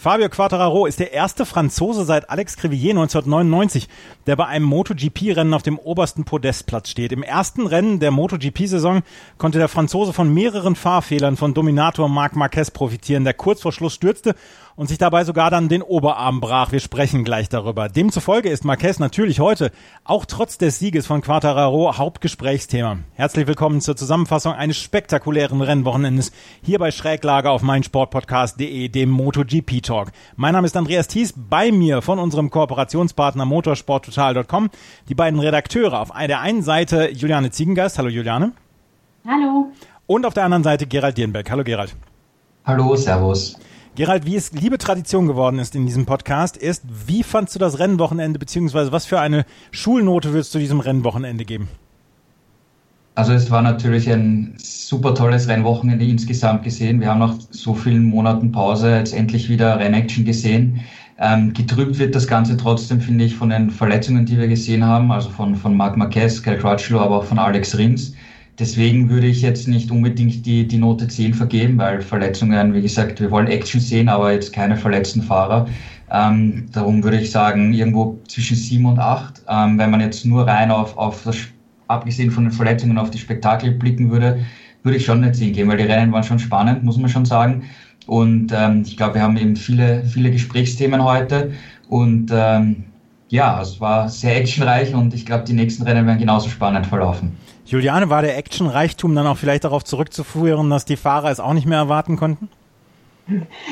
Fabio Quattararo ist der erste Franzose seit Alex Crivier 1999, der bei einem MotoGP-Rennen auf dem obersten Podestplatz steht. Im ersten Rennen der MotoGP-Saison konnte der Franzose von mehreren Fahrfehlern von Dominator Marc Marquez profitieren, der kurz vor Schluss stürzte und sich dabei sogar dann den Oberarm brach. Wir sprechen gleich darüber. Demzufolge ist Marquez natürlich heute, auch trotz des Sieges von Quattararo, Hauptgesprächsthema. Herzlich willkommen zur Zusammenfassung eines spektakulären Rennwochenendes hier bei Schräglage auf meinsportpodcast.de, dem MotoGP Talk. Mein Name ist Andreas Thies, bei mir von unserem Kooperationspartner motorsporttotal.com die beiden Redakteure. Auf der einen Seite Juliane Ziegengeist. Hallo Juliane. Hallo. Und auf der anderen Seite Gerald Dierenberg. Hallo Gerald. Hallo, Servus. Gerald, wie es liebe Tradition geworden ist in diesem Podcast, ist, wie fandst du das Rennwochenende, beziehungsweise was für eine Schulnote würdest du diesem Rennwochenende geben? Also es war natürlich ein super tolles Rennwochenende insgesamt gesehen. Wir haben nach so vielen Monaten Pause jetzt endlich wieder Rennaction gesehen. Ähm, getrübt wird das Ganze trotzdem, finde ich, von den Verletzungen, die wir gesehen haben, also von, von Marc Marquez, Cal Crutchlow, aber auch von Alex Rins. Deswegen würde ich jetzt nicht unbedingt die, die Note 10 vergeben, weil Verletzungen, wie gesagt, wir wollen Action sehen, aber jetzt keine verletzten Fahrer. Ähm, darum würde ich sagen, irgendwo zwischen 7 und 8. Ähm, wenn man jetzt nur rein auf, auf das, abgesehen von den Verletzungen, auf die Spektakel blicken würde, würde ich schon eine 10 geben, weil die Rennen waren schon spannend, muss man schon sagen. Und ähm, ich glaube, wir haben eben viele, viele Gesprächsthemen heute. Und ähm, ja, es war sehr actionreich und ich glaube, die nächsten Rennen werden genauso spannend verlaufen. Juliane, war der Actionreichtum dann auch vielleicht darauf zurückzuführen, dass die Fahrer es auch nicht mehr erwarten konnten?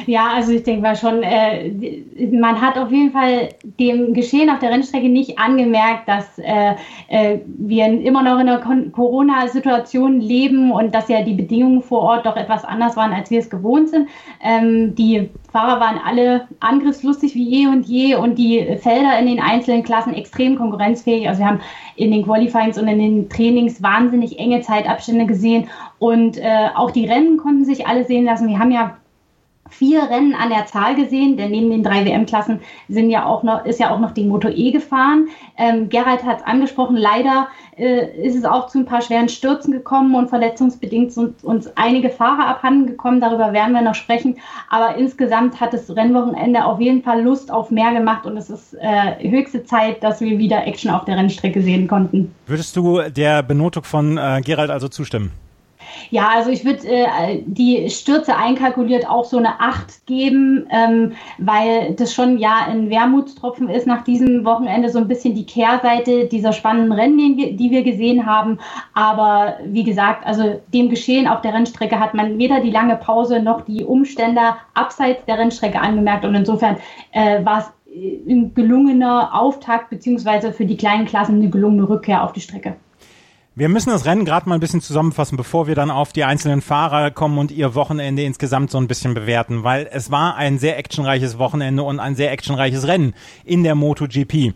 Ja, also ich denke mal schon, äh, man hat auf jeden Fall dem Geschehen auf der Rennstrecke nicht angemerkt, dass äh, äh, wir immer noch in einer Corona-Situation leben und dass ja die Bedingungen vor Ort doch etwas anders waren, als wir es gewohnt sind. Ähm, die Fahrer waren alle angriffslustig wie je und je und die Felder in den einzelnen Klassen extrem konkurrenzfähig. Also wir haben in den Qualifyings und in den Trainings wahnsinnig enge Zeitabstände gesehen und äh, auch die Rennen konnten sich alle sehen lassen. Wir haben ja vier Rennen an der Zahl gesehen, denn neben den drei WM-Klassen sind ja auch noch, ist ja auch noch die Moto E gefahren. Ähm, Gerald hat es angesprochen, leider äh, ist es auch zu ein paar schweren Stürzen gekommen und verletzungsbedingt sind uns einige Fahrer abhanden gekommen, darüber werden wir noch sprechen. Aber insgesamt hat das Rennwochenende auf jeden Fall Lust auf mehr gemacht und es ist äh, höchste Zeit, dass wir wieder Action auf der Rennstrecke sehen konnten. Würdest du der Benotung von äh, Gerald also zustimmen? Ja, also ich würde äh, die Stürze einkalkuliert auch so eine 8 geben, ähm, weil das schon ja ein Wermutstropfen ist nach diesem Wochenende so ein bisschen die Kehrseite dieser spannenden Rennen, die wir, gesehen haben. Aber wie gesagt, also dem Geschehen auf der Rennstrecke hat man weder die lange Pause noch die Umstände abseits der Rennstrecke angemerkt und insofern äh, war es ein gelungener Auftakt beziehungsweise für die kleinen Klassen eine gelungene Rückkehr auf die Strecke. Wir müssen das Rennen gerade mal ein bisschen zusammenfassen, bevor wir dann auf die einzelnen Fahrer kommen und ihr Wochenende insgesamt so ein bisschen bewerten, weil es war ein sehr actionreiches Wochenende und ein sehr actionreiches Rennen in der MotoGP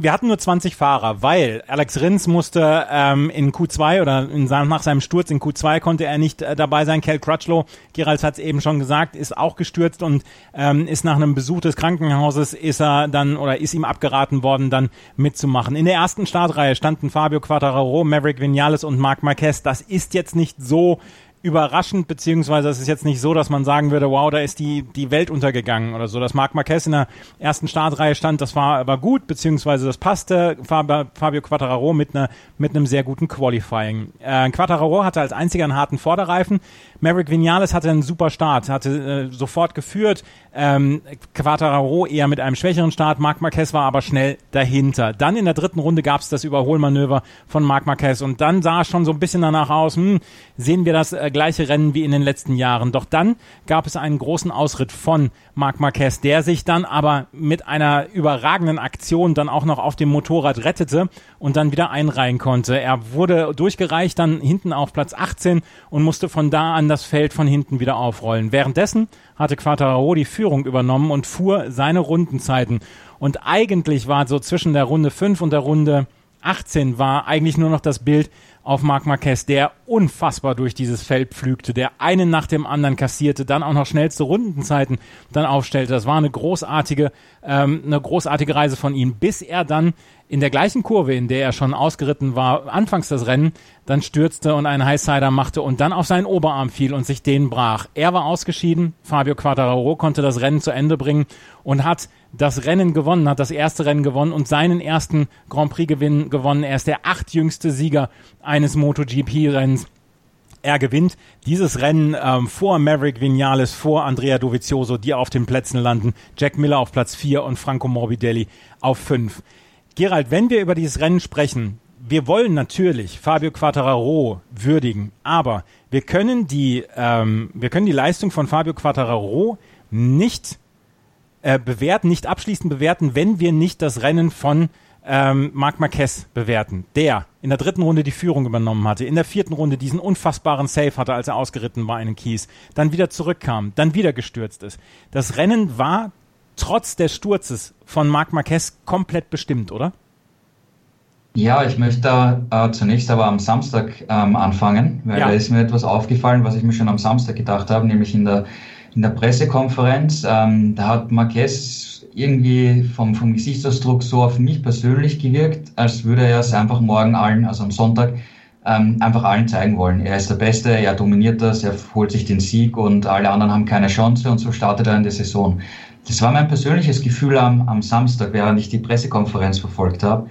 wir hatten nur 20 Fahrer, weil Alex Rins musste ähm, in Q2 oder in, nach seinem Sturz in Q2 konnte er nicht äh, dabei sein. Kel Crutchlow, Gerald hat es eben schon gesagt, ist auch gestürzt und ähm, ist nach einem Besuch des Krankenhauses ist er dann oder ist ihm abgeraten worden, dann mitzumachen. In der ersten Startreihe standen Fabio Quattararo, Maverick Vinales und Marc Marquez. Das ist jetzt nicht so überraschend, beziehungsweise es ist jetzt nicht so, dass man sagen würde, wow, da ist die, die Welt untergegangen oder so. Dass Marc Marquez in der ersten Startreihe stand, das war aber gut, beziehungsweise das passte. Fabio Quattararo mit, einer, mit einem sehr guten Qualifying. Äh, Quattararo hatte als einziger einen harten Vorderreifen. Maverick Vinales hatte einen super Start, hatte äh, sofort geführt. Ähm, Quattararo eher mit einem schwächeren Start. Marc Marquez war aber schnell dahinter. Dann in der dritten Runde gab es das Überholmanöver von Marc Marquez und dann sah es schon so ein bisschen danach aus, hm, sehen wir das äh, gleiche Rennen wie in den letzten Jahren. Doch dann gab es einen großen Ausritt von Marc Marquez, der sich dann aber mit einer überragenden Aktion dann auch noch auf dem Motorrad rettete und dann wieder einreihen konnte. Er wurde durchgereicht dann hinten auf Platz 18 und musste von da an das Feld von hinten wieder aufrollen. Währenddessen hatte Quattararo die Führung übernommen und fuhr seine Rundenzeiten. Und eigentlich war so zwischen der Runde 5 und der Runde 18 war eigentlich nur noch das Bild, auf Marc Marquez, der unfassbar durch dieses Feld pflügte, der einen nach dem anderen kassierte, dann auch noch schnellste Rundenzeiten dann aufstellte. Das war eine großartige, ähm, eine großartige Reise von ihm, bis er dann in der gleichen Kurve, in der er schon ausgeritten war, anfangs das Rennen, dann stürzte und einen Highsider machte und dann auf seinen Oberarm fiel und sich den brach. Er war ausgeschieden, Fabio Quattararo konnte das Rennen zu Ende bringen und hat das Rennen gewonnen, hat das erste Rennen gewonnen und seinen ersten Grand Prix Gewinn gewonnen. Er ist der achtjüngste Sieger eines MotoGP-Rennens. Er gewinnt dieses Rennen ähm, vor Maverick Vinales, vor Andrea Dovizioso, die auf den Plätzen landen. Jack Miller auf Platz 4 und Franco Morbidelli auf 5. Gerald, wenn wir über dieses Rennen sprechen, wir wollen natürlich Fabio Quattararo würdigen, aber wir können die, ähm, wir können die Leistung von Fabio Quattararo nicht äh, bewerten, nicht abschließend bewerten, wenn wir nicht das Rennen von ähm, Marc Marquez bewerten, der in der dritten Runde die Führung übernommen hatte, in der vierten Runde diesen unfassbaren Save hatte, als er ausgeritten war in den Kies, dann wieder zurückkam, dann wieder gestürzt ist. Das Rennen war trotz des Sturzes von Marc Marquez komplett bestimmt, oder? Ja, ich möchte äh, zunächst aber am Samstag ähm, anfangen, weil ja. da ist mir etwas aufgefallen, was ich mir schon am Samstag gedacht habe, nämlich in der, in der Pressekonferenz. Ähm, da hat Marquez irgendwie vom, vom Gesichtsausdruck so auf mich persönlich gewirkt, als würde er es einfach morgen allen, also am Sonntag, ähm, einfach allen zeigen wollen. Er ist der Beste, er dominiert das, er holt sich den Sieg und alle anderen haben keine Chance und so startet er in der Saison. Das war mein persönliches Gefühl am, am Samstag, während ich die Pressekonferenz verfolgt habe.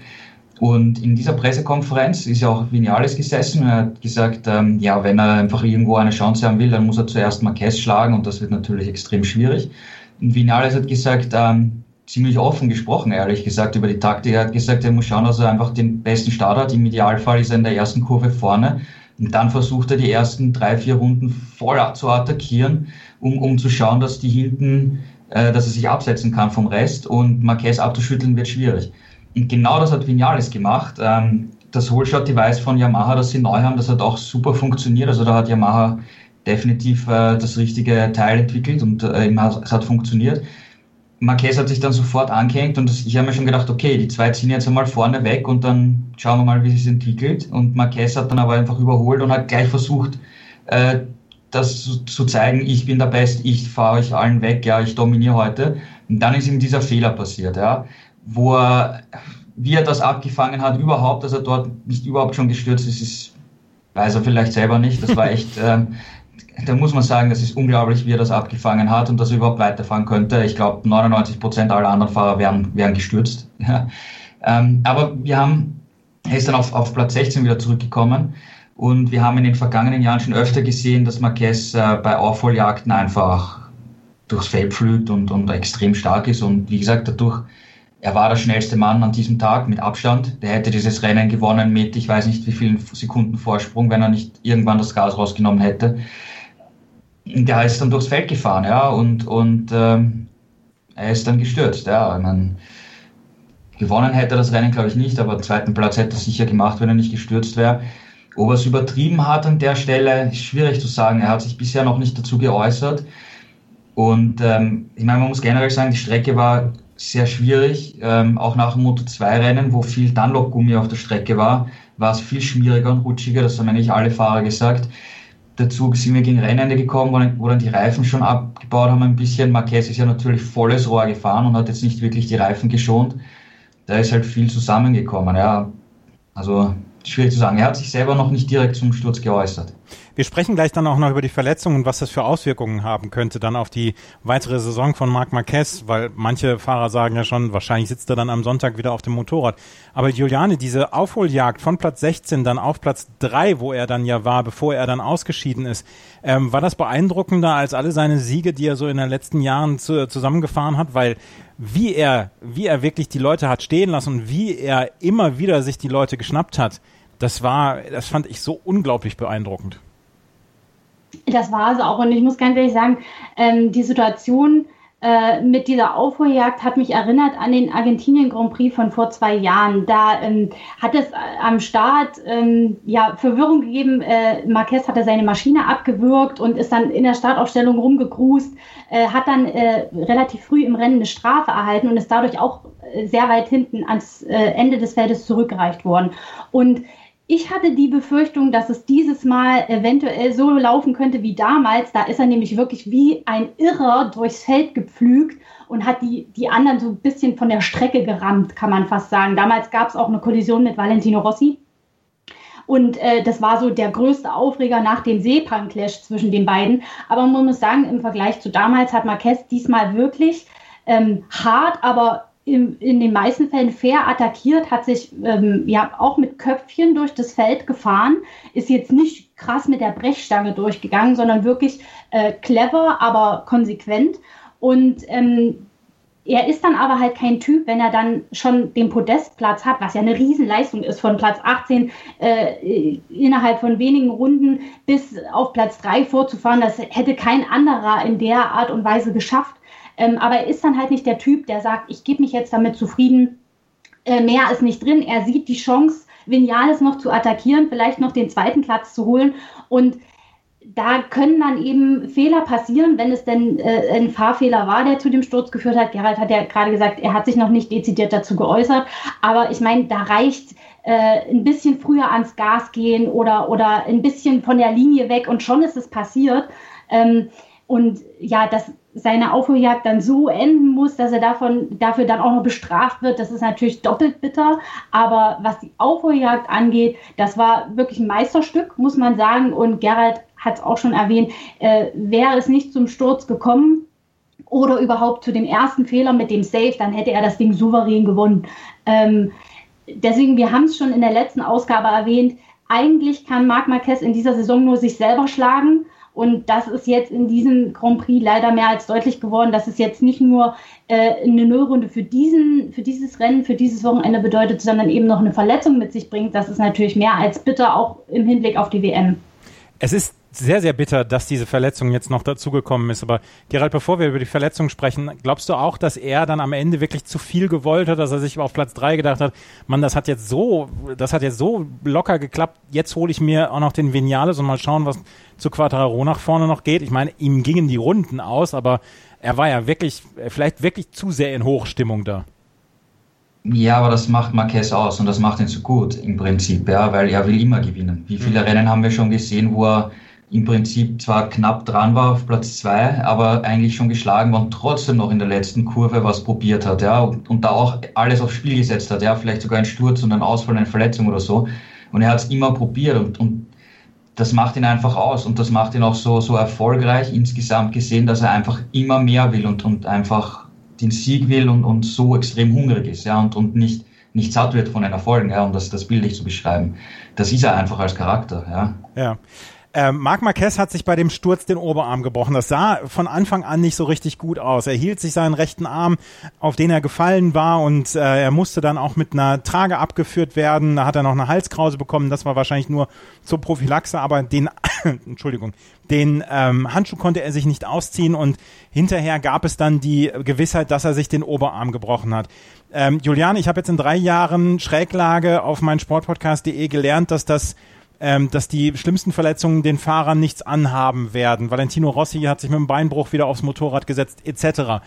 Und in dieser Pressekonferenz ist ja auch Vinales gesessen und er hat gesagt, ähm, ja, wenn er einfach irgendwo eine Chance haben will, dann muss er zuerst Marquez schlagen und das wird natürlich extrem schwierig. Und Vinales hat gesagt, ähm, ziemlich offen gesprochen, ehrlich gesagt, über die Taktik. Er hat gesagt, er muss schauen, dass er einfach den besten Start hat. Im Idealfall ist er in der ersten Kurve vorne. Und dann versucht er die ersten drei, vier Runden voll zu attackieren, um, um zu schauen, dass die hinten äh, dass er sich absetzen kann vom Rest und Marquez abzuschütteln wird schwierig. Und genau das hat Vinales gemacht. Ähm, das Holeshot-Device von Yamaha, das sie neu haben, das hat auch super funktioniert. Also da hat Yamaha definitiv äh, das richtige Teil entwickelt und äh, es hat funktioniert. Marquez hat sich dann sofort angehängt und ich habe mir schon gedacht, okay, die zwei ziehen jetzt einmal vorne weg und dann schauen wir mal, wie es sich entwickelt. Und Marquez hat dann aber einfach überholt und hat gleich versucht, das zu, zu zeigen, ich bin der Best, ich fahre euch allen weg, ja, ich dominiere heute. Und dann ist ihm dieser Fehler passiert, ja, wo er, wie er das abgefangen hat, überhaupt, dass er dort nicht überhaupt schon gestürzt ist, ist weiß er vielleicht selber nicht. Das war echt, ähm, da muss man sagen, das ist unglaublich, wie er das abgefangen hat und dass er überhaupt weiterfahren könnte. Ich glaube, 99 Prozent aller anderen Fahrer wären, wären gestürzt. Ja. Ähm, aber wir haben, er ist dann auf, auf Platz 16 wieder zurückgekommen. Und wir haben in den vergangenen Jahren schon öfter gesehen, dass Marquez äh, bei Aufholjagden einfach durchs Feld pflügt und, und extrem stark ist. Und wie gesagt, dadurch, er war der schnellste Mann an diesem Tag mit Abstand. Der hätte dieses Rennen gewonnen mit, ich weiß nicht wie vielen Sekunden Vorsprung, wenn er nicht irgendwann das Gas rausgenommen hätte. Der ist dann durchs Feld gefahren, ja, und, und ähm, er ist dann gestürzt, ja. Meine, gewonnen hätte er das Rennen, glaube ich, nicht, aber zweiten Platz hätte er sicher gemacht, wenn er nicht gestürzt wäre. Ob er es übertrieben hat an der Stelle, ist schwierig zu sagen. Er hat sich bisher noch nicht dazu geäußert. Und ähm, ich meine, man muss generell sagen, die Strecke war sehr schwierig. Ähm, auch nach dem Moto2-Rennen, wo viel Dunlop-Gummi auf der Strecke war, war es viel schwieriger und rutschiger. Das haben eigentlich alle Fahrer gesagt. Dazu sind wir gegen Rennende gekommen, wo dann die Reifen schon abgebaut haben ein bisschen. Marquez ist ja natürlich volles Rohr gefahren und hat jetzt nicht wirklich die Reifen geschont. Da ist halt viel zusammengekommen. Ja, also schwierig zu sagen. Er hat sich selber noch nicht direkt zum Sturz geäußert. Wir sprechen gleich dann auch noch über die Verletzungen und was das für Auswirkungen haben könnte dann auf die weitere Saison von Marc Marquez, weil manche Fahrer sagen ja schon, wahrscheinlich sitzt er dann am Sonntag wieder auf dem Motorrad. Aber Juliane, diese Aufholjagd von Platz 16 dann auf Platz 3, wo er dann ja war, bevor er dann ausgeschieden ist, ähm, war das beeindruckender als alle seine Siege, die er so in den letzten Jahren zu, zusammengefahren hat, weil wie er, wie er wirklich die Leute hat stehen lassen und wie er immer wieder sich die Leute geschnappt hat, das war, das fand ich so unglaublich beeindruckend. Das war es auch. Und ich muss ganz ehrlich sagen, ähm, die Situation äh, mit dieser Aufholjagd hat mich erinnert an den Argentinien Grand Prix von vor zwei Jahren. Da ähm, hat es am Start ähm, ja Verwirrung gegeben. Äh, Marquez hatte seine Maschine abgewürgt und ist dann in der Startaufstellung rumgegrust, äh, hat dann äh, relativ früh im Rennen eine Strafe erhalten und ist dadurch auch äh, sehr weit hinten ans äh, Ende des Feldes zurückgereicht worden. Und ich hatte die Befürchtung, dass es dieses Mal eventuell so laufen könnte wie damals. Da ist er nämlich wirklich wie ein Irrer durchs Feld gepflügt und hat die, die anderen so ein bisschen von der Strecke gerammt, kann man fast sagen. Damals gab es auch eine Kollision mit Valentino Rossi. Und äh, das war so der größte Aufreger nach dem Seepan-Clash zwischen den beiden. Aber man muss sagen, im Vergleich zu damals hat Marquez diesmal wirklich ähm, hart, aber in, in den meisten Fällen fair attackiert, hat sich ähm, ja auch mit Köpfchen durch das Feld gefahren, ist jetzt nicht krass mit der Brechstange durchgegangen, sondern wirklich äh, clever, aber konsequent. Und ähm, er ist dann aber halt kein Typ, wenn er dann schon den Podestplatz hat, was ja eine Riesenleistung ist, von Platz 18 äh, innerhalb von wenigen Runden bis auf Platz 3 vorzufahren. Das hätte kein anderer in der Art und Weise geschafft. Ähm, aber er ist dann halt nicht der Typ, der sagt, ich gebe mich jetzt damit zufrieden, äh, mehr ist nicht drin. Er sieht die Chance, Vinales noch zu attackieren, vielleicht noch den zweiten Platz zu holen. Und da können dann eben Fehler passieren, wenn es denn äh, ein Fahrfehler war, der zu dem Sturz geführt hat. Gerald hat ja gerade gesagt, er hat sich noch nicht dezidiert dazu geäußert. Aber ich meine, da reicht äh, ein bisschen früher ans Gas gehen oder, oder ein bisschen von der Linie weg und schon ist es passiert. Ähm, und ja, dass seine Aufholjagd dann so enden muss, dass er davon, dafür dann auch noch bestraft wird, das ist natürlich doppelt bitter. Aber was die Aufholjagd angeht, das war wirklich ein Meisterstück, muss man sagen. Und Gerald hat es auch schon erwähnt, äh, wäre es nicht zum Sturz gekommen, oder überhaupt zu dem ersten Fehler mit dem Safe, dann hätte er das Ding souverän gewonnen. Ähm, deswegen, wir haben es schon in der letzten Ausgabe erwähnt, eigentlich kann Marc Marquez in dieser Saison nur sich selber schlagen und das ist jetzt in diesem Grand Prix leider mehr als deutlich geworden, dass es jetzt nicht nur äh, eine Nullrunde für, diesen, für dieses Rennen, für dieses Wochenende bedeutet, sondern eben noch eine Verletzung mit sich bringt. Das ist natürlich mehr als bitter, auch im Hinblick auf die WM. Es ist sehr, sehr bitter, dass diese Verletzung jetzt noch dazugekommen ist. Aber Gerald, bevor wir über die Verletzung sprechen, glaubst du auch, dass er dann am Ende wirklich zu viel gewollt hat, dass er sich auf Platz drei gedacht hat, man, das hat jetzt so, das hat jetzt so locker geklappt, jetzt hole ich mir auch noch den Vinales und mal schauen, was zu Quattraro nach vorne noch geht. Ich meine, ihm gingen die Runden aus, aber er war ja wirklich, vielleicht wirklich zu sehr in Hochstimmung da. Ja, aber das macht Marquez aus und das macht ihn so gut im Prinzip, ja, weil er will immer gewinnen. Wie viele mhm. Rennen haben wir schon gesehen, wo er im Prinzip zwar knapp dran war auf Platz zwei, aber eigentlich schon geschlagen war und trotzdem noch in der letzten Kurve was probiert hat, ja, und, und da auch alles aufs Spiel gesetzt hat, ja, vielleicht sogar ein Sturz und ein Ausfall, eine Verletzung oder so. Und er hat es immer probiert und, und das macht ihn einfach aus und das macht ihn auch so, so erfolgreich insgesamt gesehen, dass er einfach immer mehr will und, und einfach den Sieg will und, und so extrem hungrig ist, ja, und, und nicht, nicht satt wird von den Erfolgen, ja, um das, das bildlich zu beschreiben. Das ist er einfach als Charakter, ja. Ja. Ähm, Marc Marquez hat sich bei dem Sturz den Oberarm gebrochen. Das sah von Anfang an nicht so richtig gut aus. Er hielt sich seinen rechten Arm, auf den er gefallen war, und äh, er musste dann auch mit einer Trage abgeführt werden. Da hat er noch eine Halskrause bekommen. Das war wahrscheinlich nur zur Prophylaxe, aber den, Entschuldigung, den ähm, Handschuh konnte er sich nicht ausziehen und hinterher gab es dann die Gewissheit, dass er sich den Oberarm gebrochen hat. Ähm, Julian, ich habe jetzt in drei Jahren Schräglage auf mein Sportpodcast.de gelernt, dass das ähm, dass die schlimmsten Verletzungen den Fahrern nichts anhaben werden. Valentino Rossi hat sich mit dem Beinbruch wieder aufs Motorrad gesetzt, etc.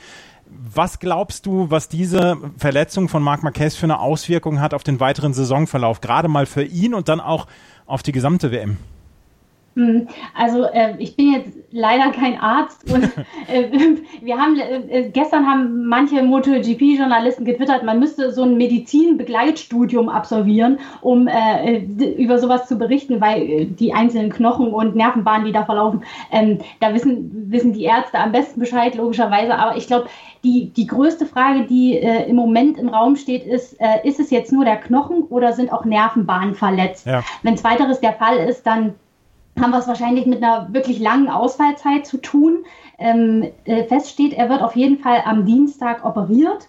Was glaubst du, was diese Verletzung von Marc Marquez für eine Auswirkung hat auf den weiteren Saisonverlauf, gerade mal für ihn und dann auch auf die gesamte WM? Hm, also äh, ich bin jetzt leider kein Arzt und äh, wir haben äh, gestern haben manche MotoGP-Journalisten getwittert, man müsste so ein Medizinbegleitstudium absolvieren, um äh, über sowas zu berichten, weil äh, die einzelnen Knochen und Nervenbahnen, die da verlaufen, ähm, da wissen wissen die Ärzte am besten Bescheid logischerweise. Aber ich glaube, die die größte Frage, die äh, im Moment im Raum steht, ist: Ist es jetzt nur der Knochen oder sind auch Nervenbahnen verletzt? Ja. Wenn zweiteres der Fall ist, dann haben wir es wahrscheinlich mit einer wirklich langen Ausfallzeit zu tun. Ähm, äh, feststeht, er wird auf jeden Fall am Dienstag operiert.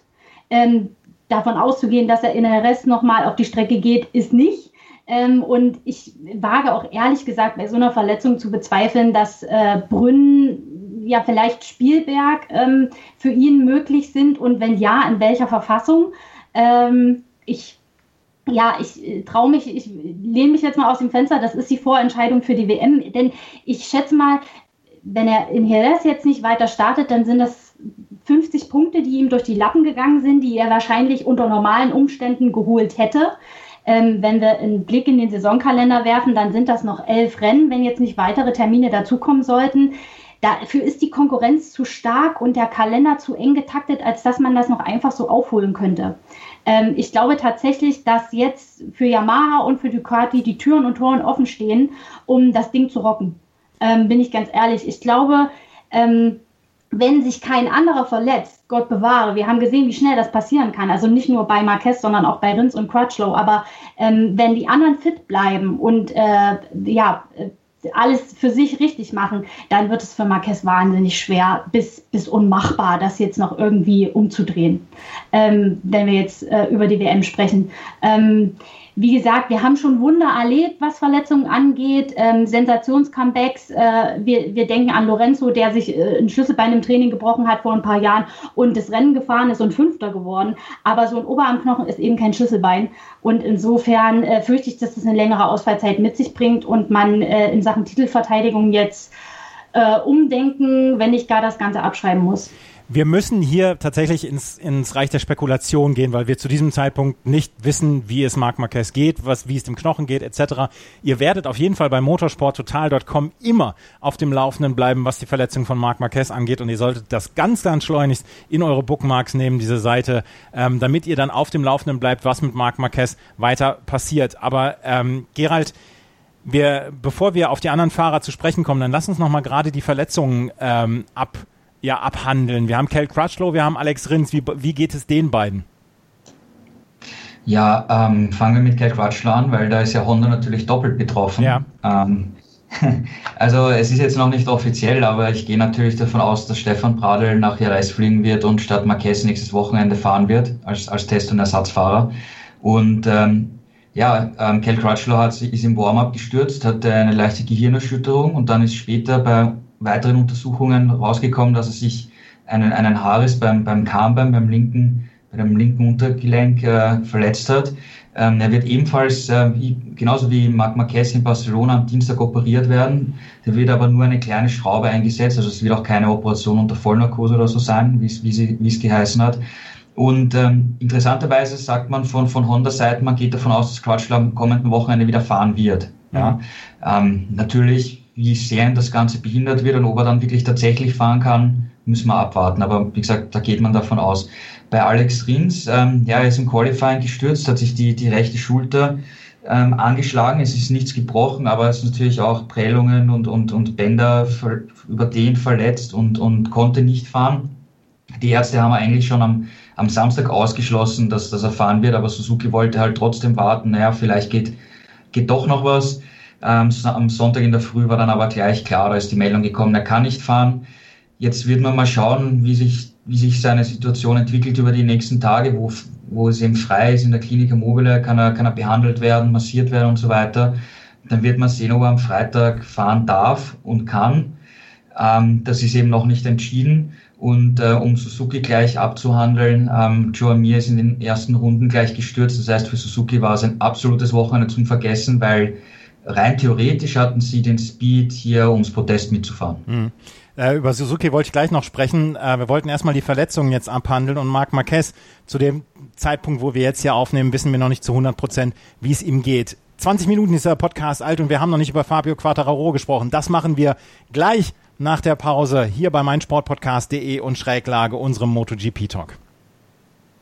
Ähm, davon auszugehen, dass er in der Rest nochmal auf die Strecke geht, ist nicht. Ähm, und ich wage auch ehrlich gesagt bei so einer Verletzung zu bezweifeln, dass äh, Brünn, ja vielleicht Spielberg ähm, für ihn möglich sind und wenn ja, in welcher Verfassung. Ähm, ich ja, ich äh, traue mich, ich lehne mich jetzt mal aus dem Fenster, das ist die Vorentscheidung für die WM, denn ich schätze mal, wenn er in Jerez jetzt nicht weiter startet, dann sind das 50 Punkte, die ihm durch die Lappen gegangen sind, die er wahrscheinlich unter normalen Umständen geholt hätte. Ähm, wenn wir einen Blick in den Saisonkalender werfen, dann sind das noch elf Rennen, wenn jetzt nicht weitere Termine dazukommen sollten. Dafür ist die Konkurrenz zu stark und der Kalender zu eng getaktet, als dass man das noch einfach so aufholen könnte. Ähm, ich glaube tatsächlich, dass jetzt für Yamaha und für Ducati die Türen und Toren offen stehen, um das Ding zu rocken. Ähm, bin ich ganz ehrlich. Ich glaube, ähm, wenn sich kein anderer verletzt, Gott bewahre, wir haben gesehen, wie schnell das passieren kann. Also nicht nur bei Marquez, sondern auch bei Rins und Crutchlow. Aber ähm, wenn die anderen fit bleiben und äh, ja, alles für sich richtig machen, dann wird es für Marquez wahnsinnig schwer bis, bis unmachbar, das jetzt noch irgendwie umzudrehen, ähm, wenn wir jetzt äh, über die WM sprechen. Ähm, wie gesagt, wir haben schon Wunder erlebt, was Verletzungen angeht, ähm, Sensationscomebacks. Äh, wir, wir denken an Lorenzo, der sich äh, ein Schlüsselbein im Training gebrochen hat vor ein paar Jahren und das Rennen gefahren ist und Fünfter geworden. Aber so ein Oberarmknochen ist eben kein Schlüsselbein. Und insofern äh, fürchte ich, dass das eine längere Ausfallzeit mit sich bringt und man äh, in Sachen Titelverteidigung jetzt äh, umdenken, wenn nicht gar das Ganze abschreiben muss. Wir müssen hier tatsächlich ins, ins Reich der Spekulation gehen, weil wir zu diesem Zeitpunkt nicht wissen, wie es Marc Marquez geht, was, wie es dem Knochen geht, etc. Ihr werdet auf jeden Fall bei motorsporttotal.com immer auf dem Laufenden bleiben, was die Verletzung von Marc Marquez angeht. Und ihr solltet das ganz, ganz schleunigst in eure Bookmarks nehmen, diese Seite, ähm, damit ihr dann auf dem Laufenden bleibt, was mit Marc Marquez weiter passiert. Aber ähm, Gerald, wir, bevor wir auf die anderen Fahrer zu sprechen kommen, dann lass uns noch mal gerade die Verletzungen ähm, ab ja, abhandeln? Wir haben Kel Crutchlow, wir haben Alex Rins. Wie, wie geht es den beiden? Ja, ähm, fangen wir mit Kel Crutchlow an, weil da ist ja Honda natürlich doppelt betroffen. Ja. Ähm, also es ist jetzt noch nicht offiziell, aber ich gehe natürlich davon aus, dass Stefan Pradl nach Jerez fliegen wird und statt Marquez nächstes Wochenende fahren wird als, als Test- und Ersatzfahrer. Und ähm, ja, ähm, Kel Crutchlow hat, ist im Warm-up gestürzt, hatte eine leichte Gehirnerschütterung und dann ist später bei weiteren Untersuchungen rausgekommen, dass er sich einen, einen Haares beim, beim Kahnbein, beim linken, bei dem linken Untergelenk äh, verletzt hat. Ähm, er wird ebenfalls, äh, genauso wie Marc Marquez in Barcelona am Dienstag operiert werden. Da wird aber nur eine kleine Schraube eingesetzt, also es wird auch keine Operation unter Vollnarkose oder so sein, wie es geheißen hat. Und ähm, interessanterweise sagt man von, von Honda-Seite, man geht davon aus, dass Crutchlow am kommenden Wochenende wieder fahren wird. Ja. Ähm, natürlich wie sehr das Ganze behindert wird und ob er dann wirklich tatsächlich fahren kann, müssen wir abwarten. Aber wie gesagt, da geht man davon aus. Bei Alex Rins, ähm, ja, er ist im Qualifying gestürzt, hat sich die, die rechte Schulter ähm, angeschlagen. Es ist nichts gebrochen, aber es ist natürlich auch Prellungen und, und, und Bänder überdehnt verletzt und, und konnte nicht fahren. Die Ärzte haben eigentlich schon am, am Samstag ausgeschlossen, dass, dass er fahren wird, aber Suzuki wollte halt trotzdem warten. Naja, vielleicht geht, geht doch noch was. Ähm, am Sonntag in der Früh war dann aber gleich klar, da ist die Meldung gekommen, er kann nicht fahren. Jetzt wird man mal schauen, wie sich, wie sich seine Situation entwickelt über die nächsten Tage, wo, wo es eben frei ist in der Klinik Mobile, kann er, kann er behandelt werden, massiert werden und so weiter. Dann wird man sehen, ob er am Freitag fahren darf und kann. Ähm, das ist eben noch nicht entschieden. Und äh, um Suzuki gleich abzuhandeln, ähm, Joe Mir ist in den ersten Runden gleich gestürzt. Das heißt, für Suzuki war es ein absolutes Wochenende zum Vergessen, weil rein theoretisch hatten sie den Speed, hier ums Protest mitzufahren. Mhm. Äh, über Suzuki wollte ich gleich noch sprechen. Äh, wir wollten erstmal die Verletzungen jetzt abhandeln und Marc Marquez, zu dem Zeitpunkt, wo wir jetzt hier aufnehmen, wissen wir noch nicht zu 100 Prozent, wie es ihm geht. 20 Minuten ist der Podcast alt und wir haben noch nicht über Fabio Quattararo gesprochen. Das machen wir gleich nach der Pause hier bei meinsportpodcast.de und Schräglage unserem MotoGP Talk.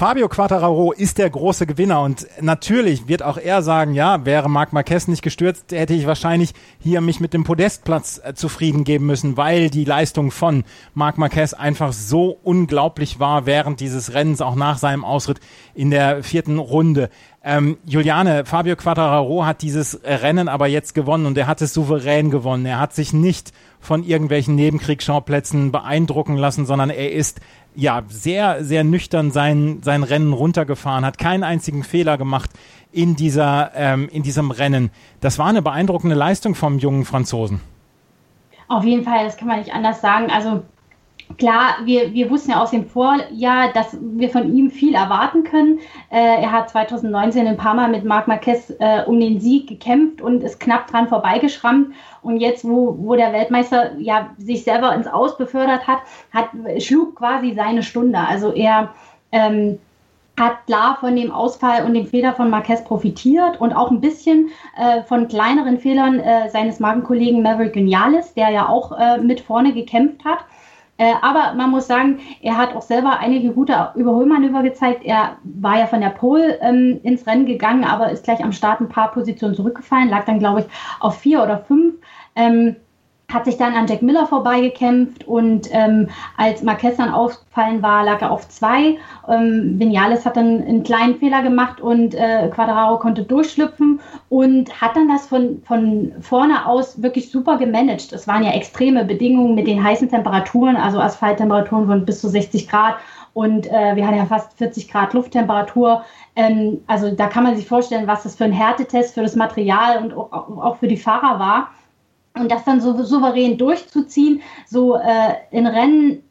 Fabio Quattararo ist der große Gewinner und natürlich wird auch er sagen, ja, wäre Marc Marquez nicht gestürzt, hätte ich wahrscheinlich hier mich mit dem Podestplatz äh, zufrieden geben müssen, weil die Leistung von Marc Marquez einfach so unglaublich war während dieses Rennens, auch nach seinem Ausritt in der vierten Runde. Ähm, Juliane, Fabio Quattararo hat dieses Rennen aber jetzt gewonnen und er hat es souverän gewonnen. Er hat sich nicht von irgendwelchen Nebenkriegsschauplätzen beeindrucken lassen, sondern er ist ja sehr, sehr nüchtern sein, sein Rennen runtergefahren, hat keinen einzigen Fehler gemacht in dieser, ähm, in diesem Rennen. Das war eine beeindruckende Leistung vom jungen Franzosen. Auf jeden Fall, das kann man nicht anders sagen. Also Klar, wir, wir wussten ja aus dem Vorjahr, dass wir von ihm viel erwarten können. Äh, er hat 2019 ein paar Mal mit Marc Marquez äh, um den Sieg gekämpft und ist knapp dran vorbeigeschrammt. Und jetzt, wo, wo der Weltmeister ja sich selber ins Aus befördert hat, hat schlug quasi seine Stunde. Also er ähm, hat klar von dem Ausfall und dem Fehler von Marquez profitiert und auch ein bisschen äh, von kleineren Fehlern äh, seines Magenkollegen Maverick Genialis, der ja auch äh, mit vorne gekämpft hat. Äh, aber man muss sagen, er hat auch selber einige gute Überholmanöver gezeigt. Er war ja von der Pole ähm, ins Rennen gegangen, aber ist gleich am Start ein paar Positionen zurückgefallen, lag dann, glaube ich, auf vier oder fünf. Ähm, hat sich dann an Jack Miller vorbeigekämpft und ähm, als Marquez dann aufgefallen war, lag er auf zwei. Ähm, Vinales hat dann einen kleinen Fehler gemacht und äh, Quadraro konnte durchschlüpfen und hat dann das von, von vorne aus wirklich super gemanagt. Es waren ja extreme Bedingungen mit den heißen Temperaturen, also Asphalttemperaturen von bis zu 60 Grad und äh, wir hatten ja fast 40 Grad Lufttemperatur. Ähm, also da kann man sich vorstellen, was das für ein Härtetest für das Material und auch, auch für die Fahrer war. Und das dann so souverän durchzuziehen, so äh, in Rennen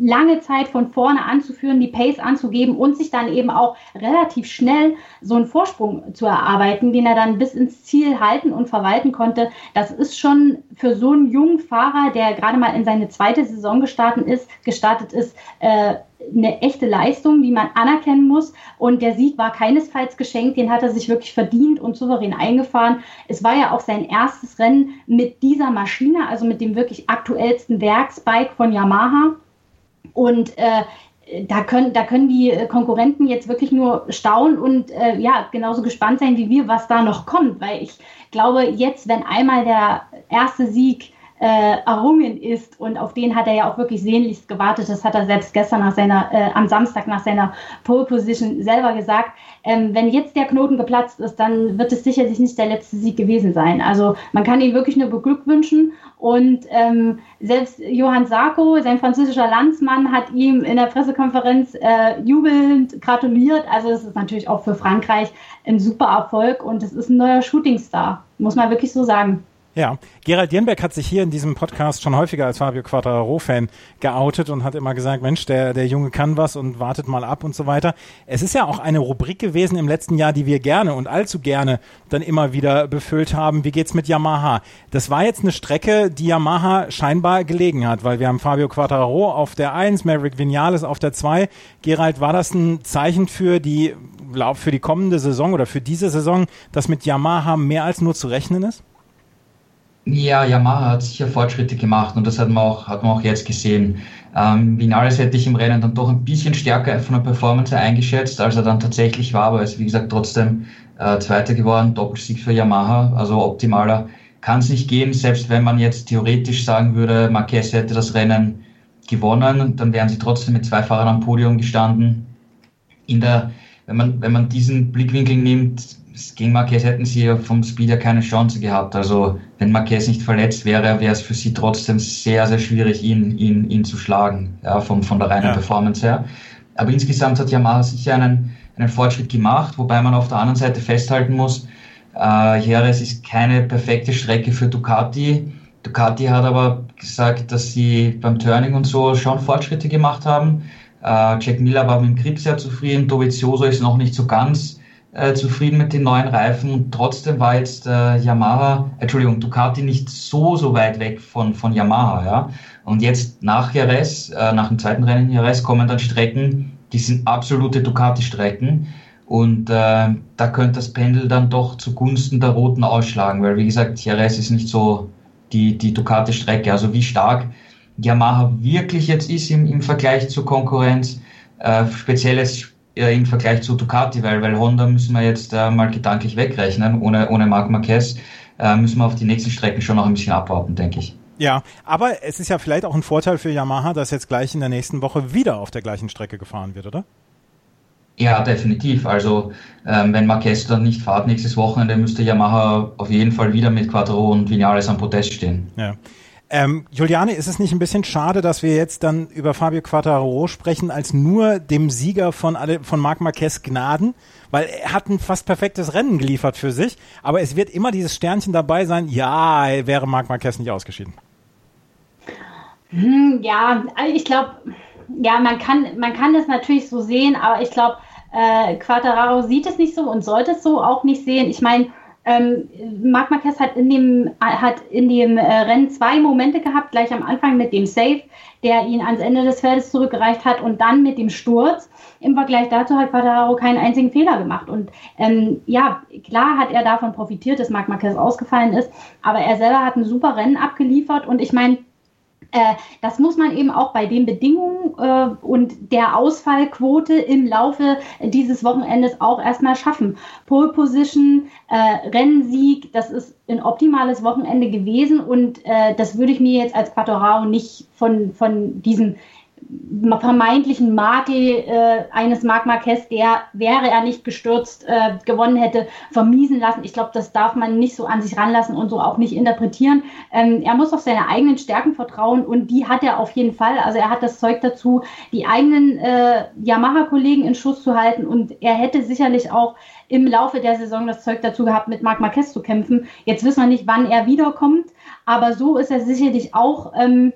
lange Zeit von vorne anzuführen, die Pace anzugeben und sich dann eben auch relativ schnell so einen Vorsprung zu erarbeiten, den er dann bis ins Ziel halten und verwalten konnte. Das ist schon für so einen jungen Fahrer, der gerade mal in seine zweite Saison gestartet ist, gestartet ist, äh, eine echte Leistung, die man anerkennen muss. Und der Sieg war keinesfalls geschenkt, den hat er sich wirklich verdient und souverän eingefahren. Es war ja auch sein erstes Rennen mit dieser Maschine, also mit dem wirklich aktuellsten Werksbike von Yamaha. Und äh, da können, da können die Konkurrenten jetzt wirklich nur staunen und äh, ja, genauso gespannt sein wie wir, was da noch kommt. Weil ich glaube, jetzt, wenn einmal der erste Sieg äh, errungen ist. Und auf den hat er ja auch wirklich sehnlichst gewartet. Das hat er selbst gestern nach seiner, äh, am Samstag nach seiner Pole Position selber gesagt. Ähm, wenn jetzt der Knoten geplatzt ist, dann wird es sicherlich nicht der letzte Sieg gewesen sein. Also man kann ihn wirklich nur beglückwünschen. Und ähm, selbst Johann Sarko, sein französischer Landsmann, hat ihm in der Pressekonferenz äh, jubelnd gratuliert. Also es ist natürlich auch für Frankreich ein super Erfolg und es ist ein neuer Shootingstar, muss man wirklich so sagen. Ja, Gerald Jenberg hat sich hier in diesem Podcast schon häufiger als Fabio Quattraro-Fan geoutet und hat immer gesagt, Mensch, der, der Junge kann was und wartet mal ab und so weiter. Es ist ja auch eine Rubrik gewesen im letzten Jahr, die wir gerne und allzu gerne dann immer wieder befüllt haben. Wie geht's mit Yamaha? Das war jetzt eine Strecke, die Yamaha scheinbar gelegen hat, weil wir haben Fabio Quattraro auf der 1, Maverick Vinales auf der 2. Gerald, war das ein Zeichen für die, für die kommende Saison oder für diese Saison, dass mit Yamaha mehr als nur zu rechnen ist? Ja, Yamaha hat sicher Fortschritte gemacht und das hat man auch, hat man auch jetzt gesehen. Ähm, Vinales hätte ich im Rennen dann doch ein bisschen stärker von der Performance eingeschätzt, als er dann tatsächlich war, aber er ist wie gesagt trotzdem äh, Zweiter geworden, Doppelsieg für Yamaha, also optimaler kann es nicht gehen, selbst wenn man jetzt theoretisch sagen würde, Marquez hätte das Rennen gewonnen, dann wären sie trotzdem mit zwei Fahrern am Podium gestanden. In der, wenn man, wenn man diesen Blickwinkel nimmt, gegen Marquez hätten sie vom Speed ja keine Chance gehabt. Also wenn Marquez nicht verletzt wäre, wäre es für sie trotzdem sehr, sehr schwierig, ihn, ihn, ihn zu schlagen, ja, vom, von der reinen ja. Performance her. Aber insgesamt hat Yamaha sicher einen, einen Fortschritt gemacht, wobei man auf der anderen Seite festhalten muss, äh, Jerez ist keine perfekte Strecke für Ducati. Ducati hat aber gesagt, dass sie beim Turning und so schon Fortschritte gemacht haben. Äh, Jack Miller war mit dem Grip sehr zufrieden, Dovizioso ist noch nicht so ganz äh, zufrieden mit den neuen Reifen und trotzdem war jetzt äh, Yamaha, Entschuldigung, Ducati nicht so, so weit weg von, von Yamaha, ja. Und jetzt nach Jerez, äh, nach dem zweiten Rennen in Jerez kommen dann Strecken, die sind absolute Ducati-Strecken. Und äh, da könnte das Pendel dann doch zugunsten der Roten ausschlagen, weil wie gesagt, Jerez ist nicht so die, die Ducati-Strecke. Also wie stark Yamaha wirklich jetzt ist im, im Vergleich zur Konkurrenz, äh, äh, im Vergleich zu Ducati, weil, weil Honda müssen wir jetzt äh, mal gedanklich wegrechnen. Ohne, ohne Marc Marquez äh, müssen wir auf die nächsten Strecken schon noch ein bisschen abwarten, denke ich. Ja, aber es ist ja vielleicht auch ein Vorteil für Yamaha, dass jetzt gleich in der nächsten Woche wieder auf der gleichen Strecke gefahren wird, oder? Ja, definitiv. Also ähm, wenn Marquez dann nicht fahrt nächstes Wochenende, müsste Yamaha auf jeden Fall wieder mit Quattro und Vinales am Podest stehen. Ja. Ähm, Juliane, ist es nicht ein bisschen schade, dass wir jetzt dann über Fabio Quattaro sprechen, als nur dem Sieger von, von Marc Marquez Gnaden? Weil er hat ein fast perfektes Rennen geliefert für sich, aber es wird immer dieses Sternchen dabei sein, ja, wäre Marc Marquez nicht ausgeschieden. Hm, ja, ich glaube, ja, man kann, man kann das natürlich so sehen, aber ich glaube, äh, Quattararo sieht es nicht so und sollte es so auch nicht sehen. Ich meine, ähm, Marc Marquez hat in dem, hat in dem äh, Rennen zwei Momente gehabt, gleich am Anfang mit dem Save, der ihn ans Ende des Feldes zurückgereicht hat und dann mit dem Sturz. Im Vergleich dazu hat Quadraro keinen einzigen Fehler gemacht. Und ähm, ja, klar hat er davon profitiert, dass Marc Marquez ausgefallen ist, aber er selber hat ein super Rennen abgeliefert und ich meine, das muss man eben auch bei den Bedingungen äh, und der Ausfallquote im Laufe dieses Wochenendes auch erstmal schaffen. Pole Position, äh, Rennsieg, das ist ein optimales Wochenende gewesen und äh, das würde ich mir jetzt als Quattorao nicht von, von diesem vermeintlichen Makel äh, eines Marc Marquez, der, wäre er nicht gestürzt, äh, gewonnen hätte, vermiesen lassen. Ich glaube, das darf man nicht so an sich ranlassen und so auch nicht interpretieren. Ähm, er muss auf seine eigenen Stärken vertrauen und die hat er auf jeden Fall. Also er hat das Zeug dazu, die eigenen äh, Yamaha-Kollegen in Schuss zu halten und er hätte sicherlich auch im Laufe der Saison das Zeug dazu gehabt, mit Marc Marquez zu kämpfen. Jetzt wissen wir nicht, wann er wiederkommt, aber so ist er sicherlich auch. Ähm,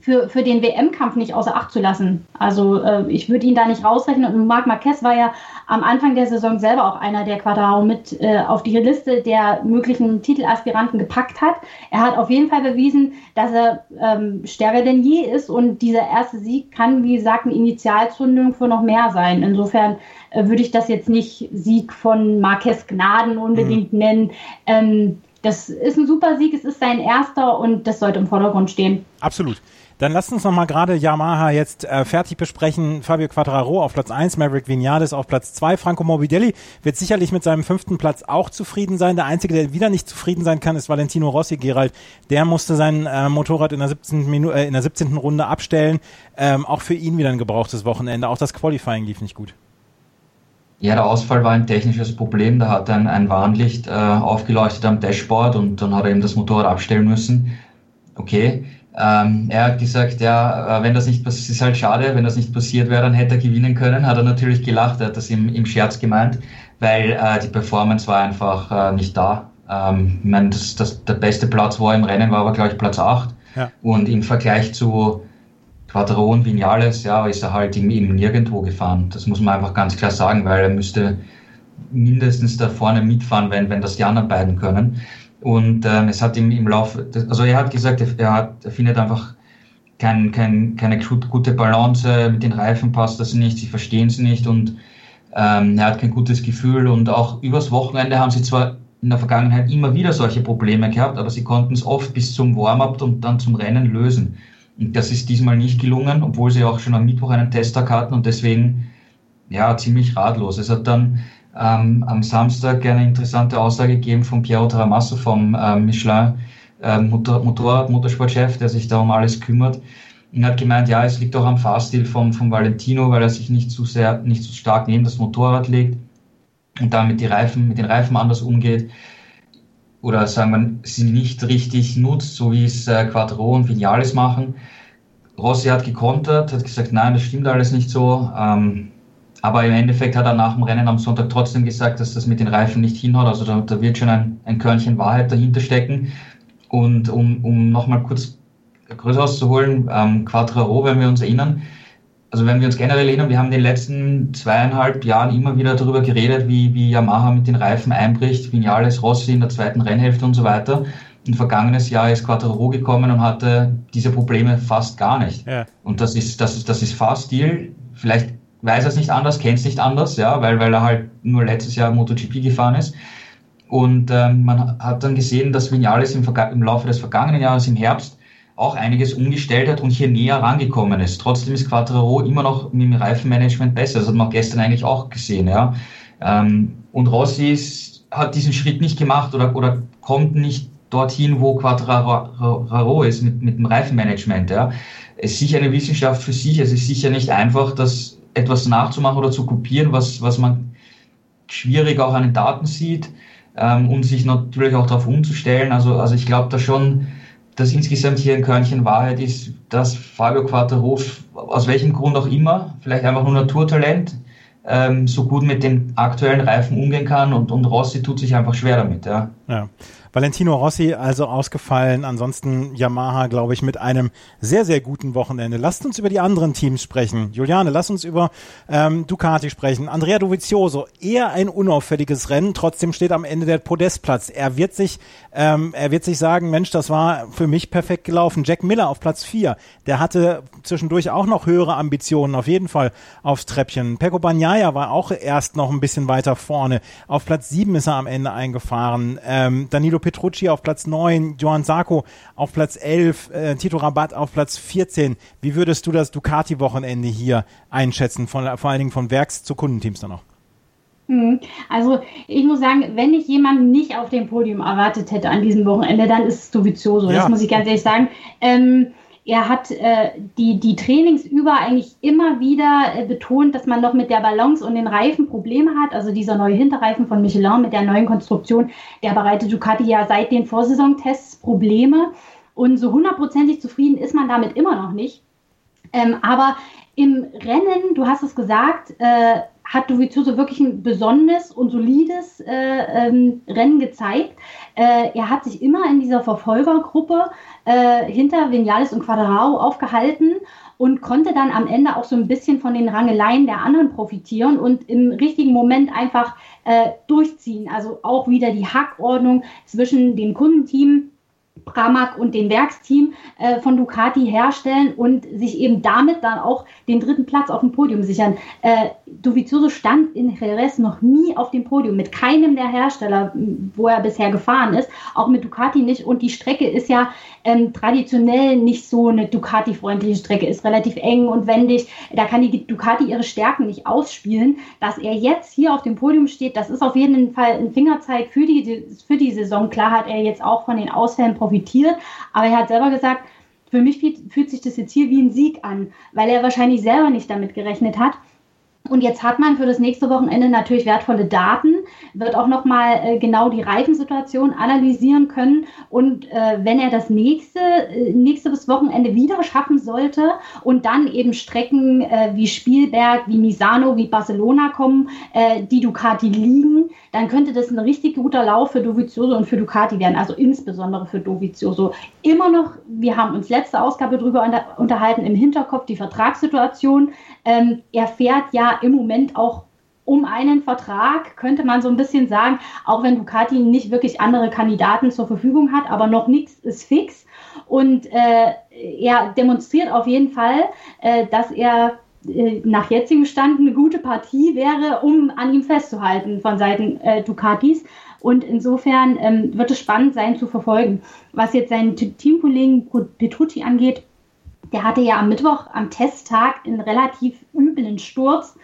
für, für den WM-Kampf nicht außer Acht zu lassen. Also äh, ich würde ihn da nicht rausrechnen. Und Marc Marquez war ja am Anfang der Saison selber auch einer, der Quadrao mit äh, auf die Liste der möglichen Titelaspiranten gepackt hat. Er hat auf jeden Fall bewiesen, dass er ähm, stärker denn je ist und dieser erste Sieg kann, wie gesagt, eine Initialzündung für noch mehr sein. Insofern äh, würde ich das jetzt nicht Sieg von Marquez Gnaden unbedingt mhm. nennen. Ähm, das ist ein super Sieg, es ist sein erster und das sollte im Vordergrund stehen. Absolut. Dann lasst uns noch mal gerade Yamaha jetzt äh, fertig besprechen. Fabio Quattraro auf Platz 1, Maverick Vinales auf Platz 2. Franco Morbidelli wird sicherlich mit seinem fünften Platz auch zufrieden sein. Der Einzige, der wieder nicht zufrieden sein kann, ist Valentino Rossi, Gerald. Der musste sein äh, Motorrad in der 17. Minu äh, in der 17. Runde abstellen. Ähm, auch für ihn wieder ein gebrauchtes Wochenende. Auch das Qualifying lief nicht gut. Ja, der Ausfall war ein technisches Problem. Da hat ein, ein Warnlicht äh, aufgeleuchtet am Dashboard und dann hat er eben das Motorrad abstellen müssen. Okay, ähm, er hat gesagt, ja, äh, wenn das nicht passiert, ist halt schade, wenn das nicht passiert wäre, dann hätte er gewinnen können. Hat er natürlich gelacht, er hat das im, im Scherz gemeint, weil äh, die Performance war einfach äh, nicht da. Ähm, ich meine, das, das, der beste Platz, wo er im Rennen war, war, glaube ich, Platz 8. Ja. Und im Vergleich zu Quadron Vinales, ja, ist er halt im, im Nirgendwo gefahren. Das muss man einfach ganz klar sagen, weil er müsste mindestens da vorne mitfahren, wenn, wenn das die anderen beiden können. Und ähm, es hat ihm im Laufe, also er hat gesagt, er, hat, er findet einfach kein, kein, keine gute Balance mit den Reifen, passt das nicht, sie verstehen es nicht und ähm, er hat kein gutes Gefühl. Und auch übers Wochenende haben sie zwar in der Vergangenheit immer wieder solche Probleme gehabt, aber sie konnten es oft bis zum Warm-up und dann zum Rennen lösen. Und das ist diesmal nicht gelungen, obwohl sie auch schon am Mittwoch einen Testtag hatten und deswegen ja ziemlich ratlos. Es hat dann ähm, am Samstag eine interessante Aussage gegeben von Piero Tramasso vom äh, Michelin äh, Motor, Motorrad, Motorsportchef, der sich da um alles kümmert. Und hat gemeint, ja, es liegt auch am Fahrstil von, von Valentino, weil er sich nicht zu sehr, nicht zu stark neben das Motorrad legt und damit die Reifen, mit den Reifen anders umgeht. Oder sagen wir, sie nicht richtig nutzt, so wie es äh, Quattro und Vinales machen. Rossi hat gekontert, hat gesagt, nein, das stimmt alles nicht so. Ähm, aber im Endeffekt hat er nach dem Rennen am Sonntag trotzdem gesagt, dass das mit den Reifen nicht hinhaut. Also da, da wird schon ein, ein Körnchen Wahrheit dahinter stecken. Und um, um nochmal kurz größer auszuholen, ähm, Quattraro, wenn wir uns erinnern, also wenn wir uns generell erinnern, wir haben in den letzten zweieinhalb Jahren immer wieder darüber geredet, wie, wie Yamaha mit den Reifen einbricht, Vinales, Rossi in der zweiten Rennhälfte und so weiter. Ein vergangenes Jahr ist Quattro gekommen und hatte diese Probleme fast gar nicht. Ja. Und das ist, das ist, das ist Fahrstil. Vielleicht weiß es nicht anders, kennt es nicht anders, ja, weil, weil er halt nur letztes Jahr MotoGP gefahren ist. Und ähm, man hat dann gesehen, dass Vinales im, im, Laufe des vergangenen Jahres im Herbst auch einiges umgestellt hat und hier näher rangekommen ist. Trotzdem ist Quattro immer noch mit dem Reifenmanagement besser. Das hat man gestern eigentlich auch gesehen. Ja. Ähm, und Rossi ist, hat diesen Schritt nicht gemacht oder, oder kommt nicht dorthin, wo Quattraro ist mit, mit dem Reifenmanagement. Ja. Es ist sicher eine Wissenschaft für sich. Es ist sicher nicht einfach, das etwas nachzumachen oder zu kopieren, was, was man schwierig auch an den Daten sieht, ähm, um sich natürlich auch darauf umzustellen. Also, also ich glaube da schon, dass insgesamt hier ein Körnchen Wahrheit ist, dass Fabio Quattro, aus welchem Grund auch immer, vielleicht einfach nur Naturtalent, ähm, so gut mit den aktuellen Reifen umgehen kann und, und Rossi tut sich einfach schwer damit. Ja. Ja. Valentino Rossi also ausgefallen. Ansonsten Yamaha, glaube ich, mit einem sehr, sehr guten Wochenende. Lasst uns über die anderen Teams sprechen. Juliane, lass uns über ähm, Ducati sprechen. Andrea Dovizioso, eher ein unauffälliges Rennen. Trotzdem steht am Ende der Podestplatz. Er wird sich, ähm, er wird sich sagen, Mensch, das war für mich perfekt gelaufen. Jack Miller auf Platz 4. Der hatte zwischendurch auch noch höhere Ambitionen, auf jeden Fall aufs Treppchen. Pecco Bagnaia war auch erst noch ein bisschen weiter vorne. Auf Platz 7 ist er am Ende eingefahren. Ähm, Danilo Petrucci auf Platz 9, Johann Sarko auf Platz 11, äh, Tito Rabat auf Platz 14. Wie würdest du das Ducati-Wochenende hier einschätzen, von, vor allen Dingen von Werks- zu Kundenteams dann noch? Mhm. Also ich muss sagen, wenn ich jemanden nicht auf dem Podium erwartet hätte an diesem Wochenende, dann ist es Dovizioso. Ja. Das muss ich ganz ehrlich sagen. Ähm, er hat äh, die, die Trainings über eigentlich immer wieder äh, betont, dass man noch mit der Balance und den Reifen Probleme hat. Also dieser neue Hinterreifen von Michelin mit der neuen Konstruktion, der bereitet Ducati ja seit den Vorsaisontests Probleme. Und so hundertprozentig zufrieden ist man damit immer noch nicht. Ähm, aber im Rennen, du hast es gesagt, äh, hat Dovizioso wirklich ein besonderes und solides äh, ähm, Rennen gezeigt. Äh, er hat sich immer in dieser Verfolgergruppe äh, hinter Vinales und Quadrao aufgehalten und konnte dann am Ende auch so ein bisschen von den Rangeleien der anderen profitieren und im richtigen Moment einfach äh, durchziehen. Also auch wieder die Hackordnung zwischen dem Kundenteam Pramac und dem Werksteam äh, von Ducati herstellen und sich eben damit dann auch den dritten Platz auf dem Podium sichern. Äh, Dovizioso stand in Jerez noch nie auf dem Podium, mit keinem der Hersteller, wo er bisher gefahren ist, auch mit Ducati nicht. Und die Strecke ist ja ähm, traditionell nicht so eine Ducati-freundliche Strecke, ist relativ eng und wendig. Da kann die Ducati ihre Stärken nicht ausspielen. Dass er jetzt hier auf dem Podium steht, das ist auf jeden Fall ein Fingerzeig für die, für die Saison. Klar hat er jetzt auch von den Ausfällen profitiert, aber er hat selber gesagt, für mich fühlt sich das jetzt hier wie ein Sieg an, weil er wahrscheinlich selber nicht damit gerechnet hat. Und jetzt hat man für das nächste Wochenende natürlich wertvolle Daten, wird auch nochmal äh, genau die Reifensituation analysieren können. Und äh, wenn er das nächste, äh, nächstes Wochenende wieder schaffen sollte und dann eben Strecken äh, wie Spielberg, wie Misano, wie Barcelona kommen, äh, die Ducati liegen, dann könnte das ein richtig guter Lauf für Dovizioso und für Ducati werden, also insbesondere für Dovizioso. Immer noch, wir haben uns letzte Ausgabe darüber unterhalten, im Hinterkopf die Vertragssituation. Ähm, er fährt ja im Moment auch um einen Vertrag, könnte man so ein bisschen sagen, auch wenn Ducati nicht wirklich andere Kandidaten zur Verfügung hat, aber noch nichts ist fix. Und äh, er demonstriert auf jeden Fall, äh, dass er äh, nach jetzigem Stand eine gute Partie wäre, um an ihm festzuhalten von Seiten äh, Ducatis. Und insofern ähm, wird es spannend sein zu verfolgen. Was jetzt seinen Teamkollegen Petrucci angeht, der hatte ja am Mittwoch am Testtag einen relativ üblen Sturz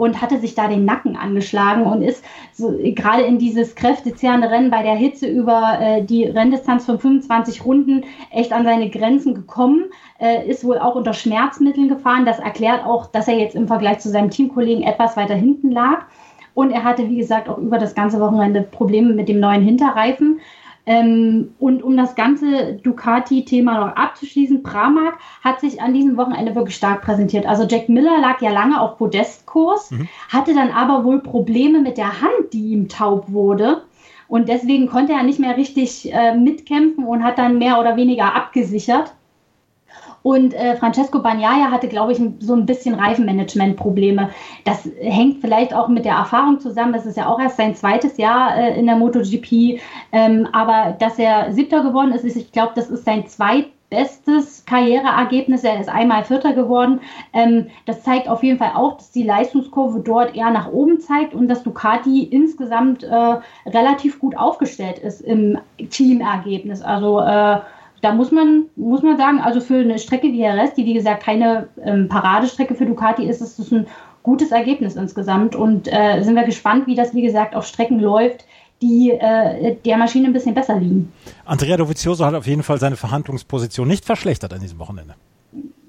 und hatte sich da den Nacken angeschlagen und ist so, gerade in dieses kräftezehrende Rennen bei der Hitze über äh, die Renndistanz von 25 Runden echt an seine Grenzen gekommen, äh, ist wohl auch unter Schmerzmitteln gefahren. Das erklärt auch, dass er jetzt im Vergleich zu seinem Teamkollegen etwas weiter hinten lag. Und er hatte, wie gesagt, auch über das ganze Wochenende Probleme mit dem neuen Hinterreifen. Ähm, und um das ganze Ducati-Thema noch abzuschließen, Pramac hat sich an diesem Wochenende wirklich stark präsentiert. Also Jack Miller lag ja lange auf Podestkurs, mhm. hatte dann aber wohl Probleme mit der Hand, die ihm taub wurde. Und deswegen konnte er nicht mehr richtig äh, mitkämpfen und hat dann mehr oder weniger abgesichert. Und äh, Francesco Bagnaia hatte, glaube ich, so ein bisschen Reifenmanagement-Probleme. Das hängt vielleicht auch mit der Erfahrung zusammen. Das ist ja auch erst sein zweites Jahr äh, in der MotoGP. Ähm, aber dass er Siebter geworden ist, ist ich glaube, das ist sein zweitbestes Karriereergebnis. Er ist einmal Vierter geworden. Ähm, das zeigt auf jeden Fall auch, dass die Leistungskurve dort eher nach oben zeigt und dass Ducati insgesamt äh, relativ gut aufgestellt ist im Teamergebnis. Also äh, da muss man, muss man sagen, also für eine Strecke wie Jerez, die wie gesagt keine ähm, Paradestrecke für Ducati ist, ist es ein gutes Ergebnis insgesamt. Und äh, sind wir gespannt, wie das, wie gesagt, auf Strecken läuft, die äh, der Maschine ein bisschen besser liegen. Andrea Dovizioso hat auf jeden Fall seine Verhandlungsposition nicht verschlechtert an diesem Wochenende.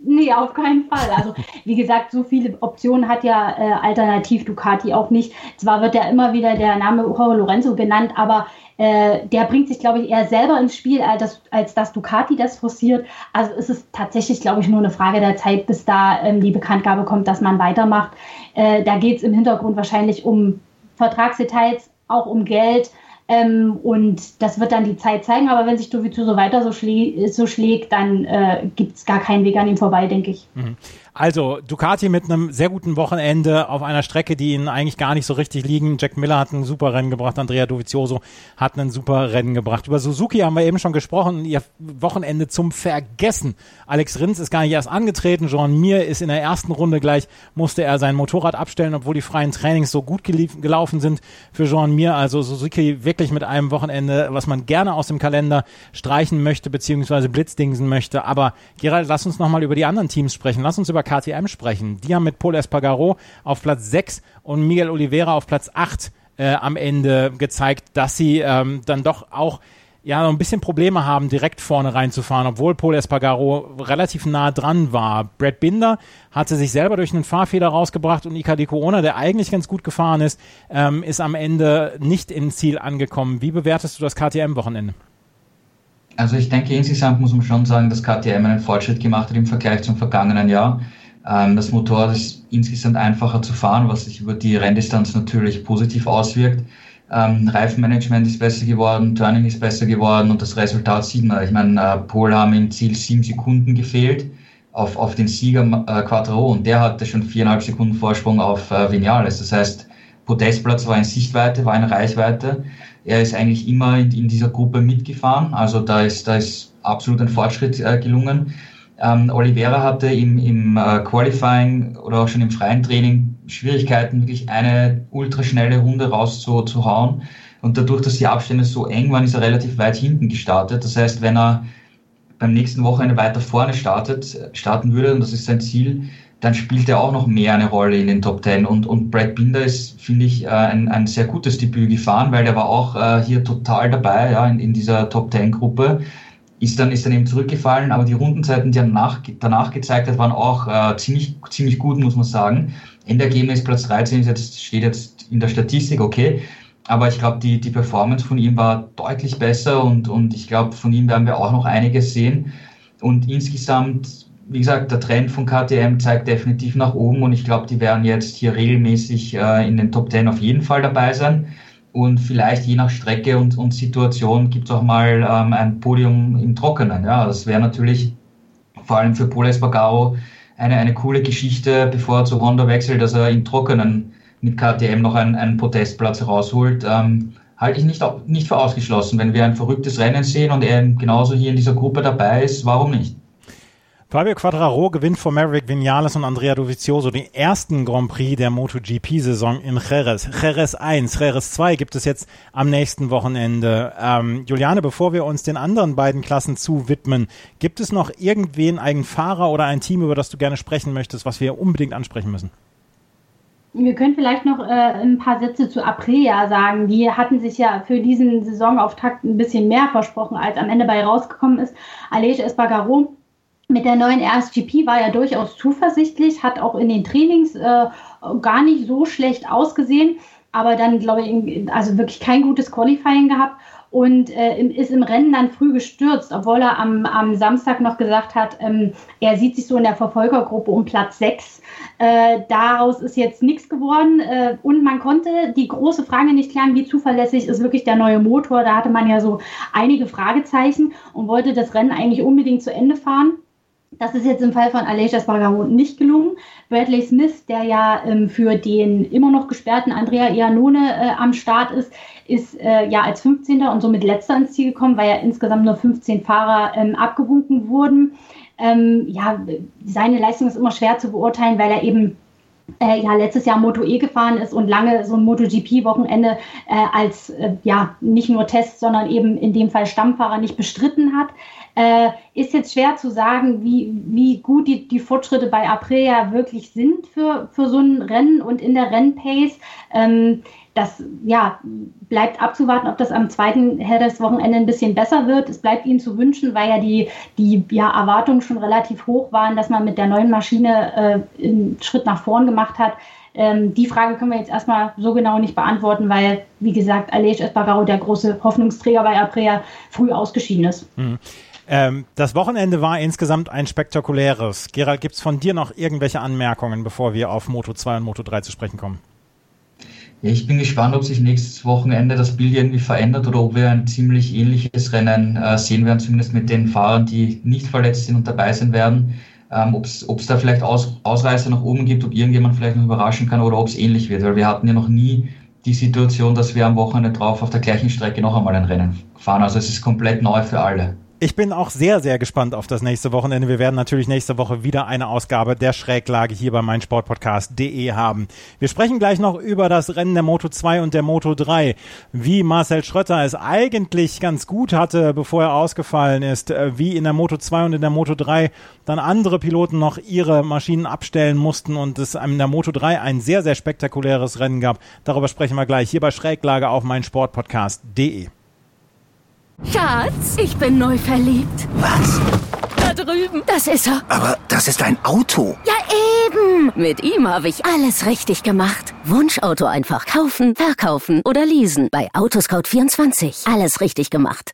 Nee, auf keinen Fall. Also wie gesagt, so viele Optionen hat ja äh, Alternativ Ducati auch nicht. Zwar wird ja immer wieder der Name Jorge Lorenzo genannt, aber äh, der bringt sich, glaube ich, eher selber ins Spiel, als, das, als dass Ducati das forciert. Also es ist tatsächlich, glaube ich, nur eine Frage der Zeit, bis da ähm, die Bekanntgabe kommt, dass man weitermacht. Äh, da geht es im Hintergrund wahrscheinlich um Vertragsdetails, auch um Geld. Ähm, und das wird dann die Zeit zeigen. Aber wenn sich Dovizioso weiter so, schlä so schlägt, dann äh, gibt es gar keinen Weg an ihm vorbei, denke ich. Mhm. Also Ducati mit einem sehr guten Wochenende auf einer Strecke, die ihnen eigentlich gar nicht so richtig liegen. Jack Miller hat ein super Rennen gebracht, Andrea Dovizioso hat ein super Rennen gebracht. Über Suzuki haben wir eben schon gesprochen, ihr Wochenende zum Vergessen. Alex Rins ist gar nicht erst angetreten, Jean Mir ist in der ersten Runde gleich, musste er sein Motorrad abstellen, obwohl die freien Trainings so gut gelaufen sind für Jean Mir. Also Suzuki wirklich mit einem Wochenende, was man gerne aus dem Kalender streichen möchte, beziehungsweise blitzdingsen möchte. Aber Gerald, lass uns nochmal über die anderen Teams sprechen. Lass uns über über KTM sprechen. Die haben mit Paul Espargaro auf Platz 6 und Miguel Oliveira auf Platz 8 äh, am Ende gezeigt, dass sie ähm, dann doch auch ja, noch ein bisschen Probleme haben, direkt vorne reinzufahren, obwohl Paul Espargaro relativ nah dran war. Brad Binder hatte sich selber durch einen Fahrfehler rausgebracht und Icardi Corona, der eigentlich ganz gut gefahren ist, ähm, ist am Ende nicht im Ziel angekommen. Wie bewertest du das KTM-Wochenende? Also ich denke, insgesamt muss man schon sagen, dass KTM einen Fortschritt gemacht hat im Vergleich zum vergangenen Jahr. Ähm, das Motorrad ist insgesamt einfacher zu fahren, was sich über die Renndistanz natürlich positiv auswirkt. Ähm, Reifenmanagement ist besser geworden, Turning ist besser geworden und das Resultat sieht man. Ich meine, äh, Pol haben im Ziel sieben Sekunden gefehlt auf, auf den Sieger äh, Quattro und der hatte schon viereinhalb Sekunden Vorsprung auf äh, Vinales. Das heißt, Podestplatz war in Sichtweite, war in Reichweite. Er ist eigentlich immer in, in dieser Gruppe mitgefahren, also da ist, da ist absolut ein Fortschritt äh, gelungen. Ähm, Oliveira hatte im, im äh, Qualifying oder auch schon im freien Training Schwierigkeiten, wirklich eine ultraschnelle Runde rauszuhauen. Und dadurch, dass die Abstände so eng waren, ist er relativ weit hinten gestartet. Das heißt, wenn er beim nächsten Wochenende weiter vorne startet, starten würde, und das ist sein Ziel, dann spielt er auch noch mehr eine Rolle in den Top Ten. Und, und Brad Binder ist, finde ich, äh, ein, ein sehr gutes Debüt gefahren, weil der war auch äh, hier total dabei, ja, in, in dieser Top Ten Gruppe. Ist dann, ist dann eben zurückgefallen, aber die Rundenzeiten, die er nach, danach gezeigt hat, waren auch äh, ziemlich, ziemlich gut, muss man sagen. Endergebnis Platz 13 ist jetzt, steht jetzt in der Statistik, okay. Aber ich glaube, die, die Performance von ihm war deutlich besser und, und ich glaube, von ihm werden wir auch noch einiges sehen. Und insgesamt wie gesagt, der Trend von KTM zeigt definitiv nach oben und ich glaube, die werden jetzt hier regelmäßig äh, in den Top 10 auf jeden Fall dabei sein. Und vielleicht je nach Strecke und, und Situation gibt es auch mal ähm, ein Podium im Trockenen. Ja, das wäre natürlich vor allem für Paul Espargaro eine, eine coole Geschichte, bevor er zu Honda wechselt, dass er im Trockenen mit KTM noch einen, einen Protestplatz rausholt. Ähm, halte ich nicht, nicht für ausgeschlossen. Wenn wir ein verrücktes Rennen sehen und er genauso hier in dieser Gruppe dabei ist, warum nicht? Fabio Quadraro gewinnt vor Maverick Vinales und Andrea Dovizioso den ersten Grand Prix der MotoGP-Saison in Jerez. Jerez 1, Jerez 2 gibt es jetzt am nächsten Wochenende. Ähm, Juliane, bevor wir uns den anderen beiden Klassen zu widmen, gibt es noch irgendwen, einen Fahrer oder ein Team, über das du gerne sprechen möchtest, was wir unbedingt ansprechen müssen? Wir können vielleicht noch äh, ein paar Sätze zu Aprilia sagen. Die hatten sich ja für diesen Saisonauftakt ein bisschen mehr versprochen, als am Ende bei rausgekommen ist. Aleix Espargaro mit der neuen RSGP war er durchaus zuversichtlich, hat auch in den Trainings äh, gar nicht so schlecht ausgesehen, aber dann, glaube ich, also wirklich kein gutes Qualifying gehabt und äh, ist im Rennen dann früh gestürzt, obwohl er am, am Samstag noch gesagt hat, ähm, er sieht sich so in der Verfolgergruppe um Platz 6. Äh, daraus ist jetzt nichts geworden äh, und man konnte die große Frage nicht klären, wie zuverlässig ist wirklich der neue Motor. Da hatte man ja so einige Fragezeichen und wollte das Rennen eigentlich unbedingt zu Ende fahren. Das ist jetzt im Fall von Aleix Espargaro nicht gelungen. Bradley Smith, der ja ähm, für den immer noch gesperrten Andrea Iannone äh, am Start ist, ist äh, ja als 15. und somit letzter ins Ziel gekommen, weil ja insgesamt nur 15 Fahrer ähm, abgewunken wurden. Ähm, ja, seine Leistung ist immer schwer zu beurteilen, weil er eben äh, ja letztes Jahr Moto E gefahren ist und lange so ein MotoGP-Wochenende äh, als äh, ja nicht nur Test, sondern eben in dem Fall Stammfahrer nicht bestritten hat. Äh, ist jetzt schwer zu sagen, wie, wie gut die, die Fortschritte bei Aprilia wirklich sind für, für so ein Rennen und in der Rennpace. Ähm, das ja, bleibt abzuwarten, ob das am zweiten Wochenende ein bisschen besser wird. Es bleibt Ihnen zu wünschen, weil ja die, die ja, Erwartungen schon relativ hoch waren, dass man mit der neuen Maschine äh, einen Schritt nach vorn gemacht hat. Ähm, die Frage können wir jetzt erstmal so genau nicht beantworten, weil, wie gesagt, Alej Espargaro, der große Hoffnungsträger bei Aprea, früh ausgeschieden ist. Mhm. Ähm, das Wochenende war insgesamt ein spektakuläres. Gerald, gibt es von dir noch irgendwelche Anmerkungen, bevor wir auf Moto 2 und Moto 3 zu sprechen kommen? Ich bin gespannt, ob sich nächstes Wochenende das Bild irgendwie verändert oder ob wir ein ziemlich ähnliches Rennen äh, sehen werden, zumindest mit den Fahrern, die nicht verletzt sind und dabei sein werden. Ähm, ob es da vielleicht Aus, Ausreißer nach oben gibt, ob irgendjemand vielleicht noch überraschen kann oder ob es ähnlich wird, weil wir hatten ja noch nie die Situation, dass wir am Wochenende drauf auf der gleichen Strecke noch einmal ein Rennen fahren. Also es ist komplett neu für alle. Ich bin auch sehr, sehr gespannt auf das nächste Wochenende. Wir werden natürlich nächste Woche wieder eine Ausgabe der Schräglage hier bei meinsportpodcast.de haben. Wir sprechen gleich noch über das Rennen der Moto 2 und der Moto 3. Wie Marcel Schrötter es eigentlich ganz gut hatte, bevor er ausgefallen ist, äh, wie in der Moto 2 und in der Moto 3 dann andere Piloten noch ihre Maschinen abstellen mussten und es in der Moto 3 ein sehr, sehr spektakuläres Rennen gab. Darüber sprechen wir gleich hier bei Schräglage auf meinsportpodcast.de. Schatz, ich bin neu verliebt. Was? Da drüben. Das ist er. Aber das ist ein Auto. Ja, eben. Mit ihm habe ich alles richtig gemacht. Wunschauto einfach kaufen, verkaufen oder leasen. Bei Autoscout24. Alles richtig gemacht.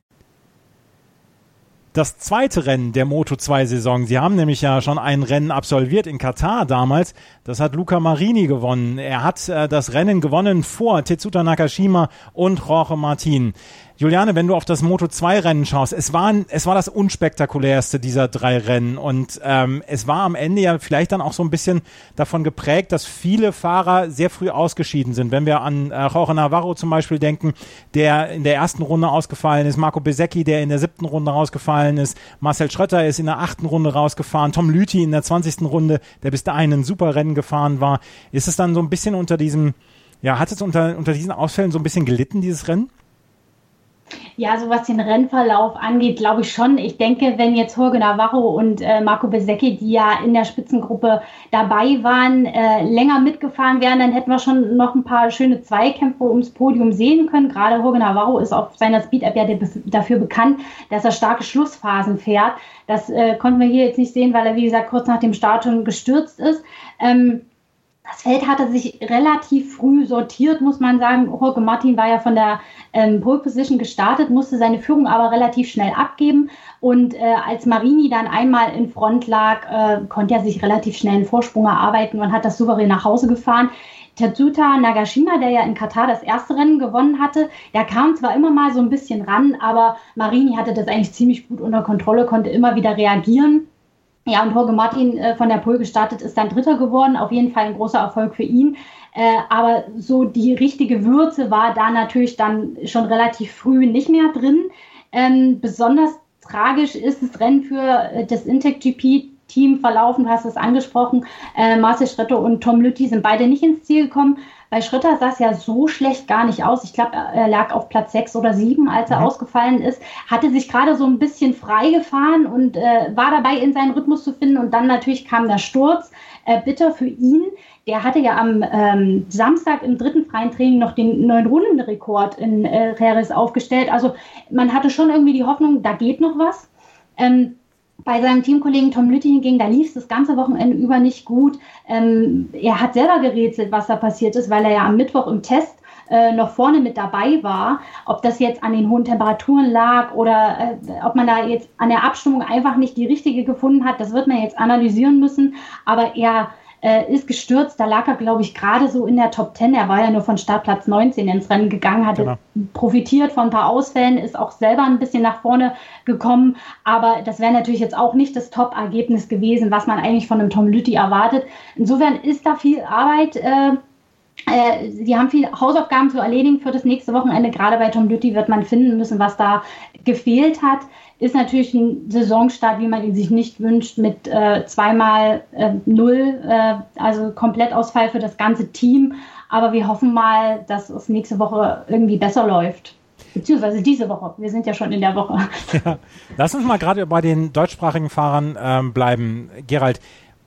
Das zweite Rennen der Moto 2 Saison. Sie haben nämlich ja schon ein Rennen absolviert in Katar damals. Das hat Luca Marini gewonnen. Er hat äh, das Rennen gewonnen vor Tetsuta Nakashima und Jorge Martin. Juliane, wenn du auf das Moto 2 Rennen schaust, es war, es war das unspektakulärste dieser drei Rennen und ähm, es war am Ende ja vielleicht dann auch so ein bisschen davon geprägt, dass viele Fahrer sehr früh ausgeschieden sind. Wenn wir an äh, Jorge Navarro zum Beispiel denken, der in der ersten Runde ausgefallen ist, Marco Besecchi, der in der siebten Runde rausgefallen ist, Marcel Schrötter ist in der achten Runde rausgefahren, Tom Lüthi in der zwanzigsten Runde, der bis dahin ein super Rennen gefahren war. Ist es dann so ein bisschen unter diesem, ja, hat es unter, unter diesen Ausfällen so ein bisschen gelitten, dieses Rennen? Ja, so was den Rennverlauf angeht, glaube ich schon. Ich denke, wenn jetzt Jorge Navarro und äh, Marco Besecchi, die ja in der Spitzengruppe dabei waren, äh, länger mitgefahren wären, dann hätten wir schon noch ein paar schöne Zweikämpfe ums Podium sehen können. Gerade Jorge Navarro ist auf seiner Speed-App ja dafür bekannt, dass er starke Schlussphasen fährt. Das äh, konnten wir hier jetzt nicht sehen, weil er, wie gesagt, kurz nach dem Start schon gestürzt ist. Ähm, das Feld hatte sich relativ früh sortiert, muss man sagen. Jorge Martin war ja von der ähm, Pole Position gestartet, musste seine Führung aber relativ schnell abgeben. Und äh, als Marini dann einmal in Front lag, äh, konnte er sich relativ schnell einen Vorsprung erarbeiten und hat das souverän nach Hause gefahren. Tatsuta Nagashima, der ja in Katar das erste Rennen gewonnen hatte, der kam zwar immer mal so ein bisschen ran, aber Marini hatte das eigentlich ziemlich gut unter Kontrolle, konnte immer wieder reagieren. Ja, und Jorge Martin äh, von der Pole gestartet ist dann Dritter geworden. Auf jeden Fall ein großer Erfolg für ihn. Äh, aber so die richtige Würze war da natürlich dann schon relativ früh nicht mehr drin. Ähm, besonders tragisch ist das Rennen für äh, das Intec GP Team verlaufen. Du hast es angesprochen. Äh, Marcel Schritte und Tom Lütti sind beide nicht ins Ziel gekommen. Bei Schritter sah es ja so schlecht gar nicht aus. Ich glaube, er lag auf Platz sechs oder sieben, als er mhm. ausgefallen ist. Hatte sich gerade so ein bisschen frei gefahren und äh, war dabei, in seinen Rhythmus zu finden. Und dann natürlich kam der Sturz. Äh, bitter für ihn. Der hatte ja am ähm, Samstag im dritten freien Training noch den Neun-Runden-Rekord in äh, Jerez aufgestellt. Also man hatte schon irgendwie die Hoffnung, da geht noch was. Ähm, bei seinem Teamkollegen Tom Lütti hingegen, da lief es das ganze Wochenende über nicht gut. Ähm, er hat selber gerätselt, was da passiert ist, weil er ja am Mittwoch im Test äh, noch vorne mit dabei war. Ob das jetzt an den hohen Temperaturen lag oder äh, ob man da jetzt an der Abstimmung einfach nicht die richtige gefunden hat, das wird man jetzt analysieren müssen. Aber er äh, ist gestürzt. Da lag er, glaube ich, gerade so in der Top 10. Er war ja nur von Startplatz 19 ins Rennen gegangen, hatte genau. profitiert von ein paar Ausfällen, ist auch selber ein bisschen nach vorne gekommen. Aber das wäre natürlich jetzt auch nicht das Top-Ergebnis gewesen, was man eigentlich von einem Tom Lütti erwartet. Insofern ist da viel Arbeit. Äh, äh, die haben viele Hausaufgaben zu erledigen für das nächste Wochenende. Gerade bei Tom Lütti wird man finden müssen, was da gefehlt hat ist natürlich ein Saisonstart, wie man ihn sich nicht wünscht, mit äh, zweimal äh, null, äh, also Komplettausfall für das ganze Team. Aber wir hoffen mal, dass es nächste Woche irgendwie besser läuft. beziehungsweise diese Woche. Wir sind ja schon in der Woche. Ja. Lass uns mal gerade bei den deutschsprachigen Fahrern ähm, bleiben. Gerald,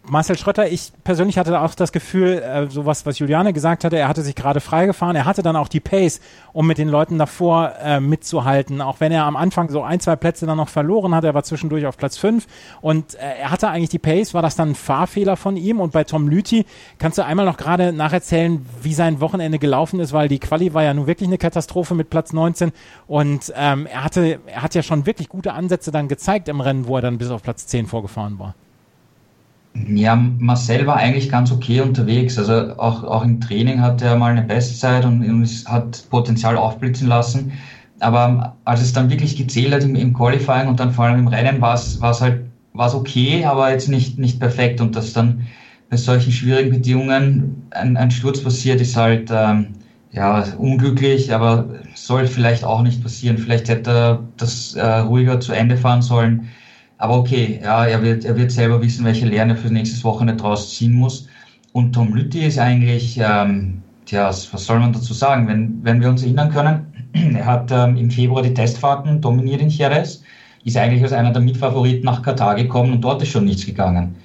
Marcel Schrötter, ich persönlich hatte auch das Gefühl, äh, so was, was Juliane gesagt hatte, er hatte sich gerade freigefahren, er hatte dann auch die Pace, um mit den Leuten davor äh, mitzuhalten, auch wenn er am Anfang so ein, zwei Plätze dann noch verloren hat, er war zwischendurch auf Platz fünf. Und äh, er hatte eigentlich die Pace, war das dann ein Fahrfehler von ihm? Und bei Tom Lüthi, kannst du einmal noch gerade nacherzählen, wie sein Wochenende gelaufen ist, weil die Quali war ja nun wirklich eine Katastrophe mit Platz 19 und ähm, er hatte, er hat ja schon wirklich gute Ansätze dann gezeigt im Rennen, wo er dann bis auf Platz 10 vorgefahren war. Ja, Marcel war eigentlich ganz okay unterwegs. Also auch, auch im Training hatte er mal eine Bestzeit und, und hat Potenzial aufblitzen lassen. Aber als es dann wirklich gezählt hat im, im Qualifying und dann vor allem im Rennen, war es halt war's okay, aber jetzt nicht, nicht perfekt. Und dass dann bei solchen schwierigen Bedingungen ein, ein Sturz passiert, ist halt ähm, ja, unglücklich, aber soll vielleicht auch nicht passieren. Vielleicht hätte er das äh, ruhiger zu Ende fahren sollen. Aber okay, ja, er wird, er wird selber wissen, welche Lerne für nächstes Wochenende draus ziehen muss. Und Tom Lütti ist eigentlich, ähm, tja, was soll man dazu sagen? Wenn, wenn wir uns erinnern können, er hat ähm, im Februar die Testfahrten dominiert in Jerez, ist eigentlich als einer der Mitfavoriten nach Katar gekommen und dort ist schon nichts gegangen.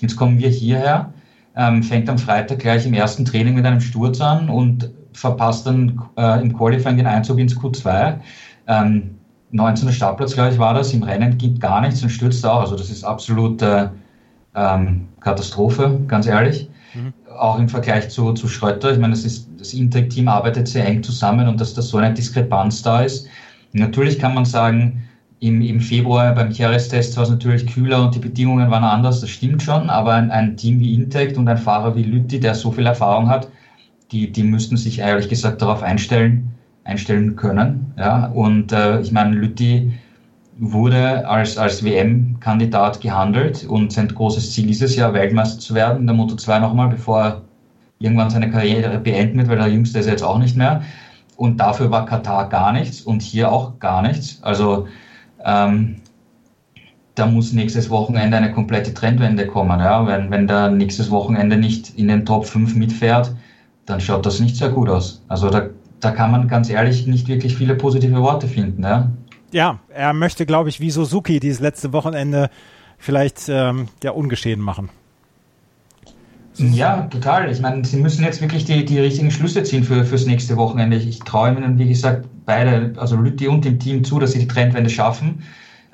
Jetzt kommen wir hierher, ähm, fängt am Freitag gleich im ersten Training mit einem Sturz an und verpasst dann äh, im Qualifying den Einzug ins Q2. Ähm, 19. Startplatz, glaube ich, war das. Im Rennen gibt gar nichts und stürzt auch. Also das ist absolute ähm, Katastrophe, ganz ehrlich. Mhm. Auch im Vergleich zu, zu Schröter. Ich meine, das, ist, das Intec-Team arbeitet sehr eng zusammen und dass da so eine Diskrepanz da ist. Natürlich kann man sagen, im, im Februar beim Jerez-Test war es natürlich kühler und die Bedingungen waren anders, das stimmt schon, aber ein, ein Team wie Intec und ein Fahrer wie Lütti, der so viel Erfahrung hat, die, die müssten sich ehrlich gesagt darauf einstellen, einstellen können. Ja? Und äh, ich meine, Lütti wurde als, als WM-Kandidat gehandelt und sein großes Ziel ist es ja, Weltmeister zu werden in der Moto 2 nochmal, bevor er irgendwann seine Karriere beenden wird, weil der Jüngste ist jetzt auch nicht mehr. Und dafür war Katar gar nichts und hier auch gar nichts. Also ähm, da muss nächstes Wochenende eine komplette Trendwende kommen. Ja? Wenn, wenn der nächstes Wochenende nicht in den Top 5 mitfährt, dann schaut das nicht sehr gut aus. Also da da kann man ganz ehrlich nicht wirklich viele positive Worte finden. Ja, ja er möchte, glaube ich, wie Suzuki dieses letzte Wochenende vielleicht ähm, ja ungeschehen machen. Ja, total. Ich meine, sie müssen jetzt wirklich die, die richtigen Schlüsse ziehen für fürs nächste Wochenende. Ich, ich traue ihnen, wie gesagt, beide, also Lütti und dem Team zu, dass sie die Trendwende schaffen.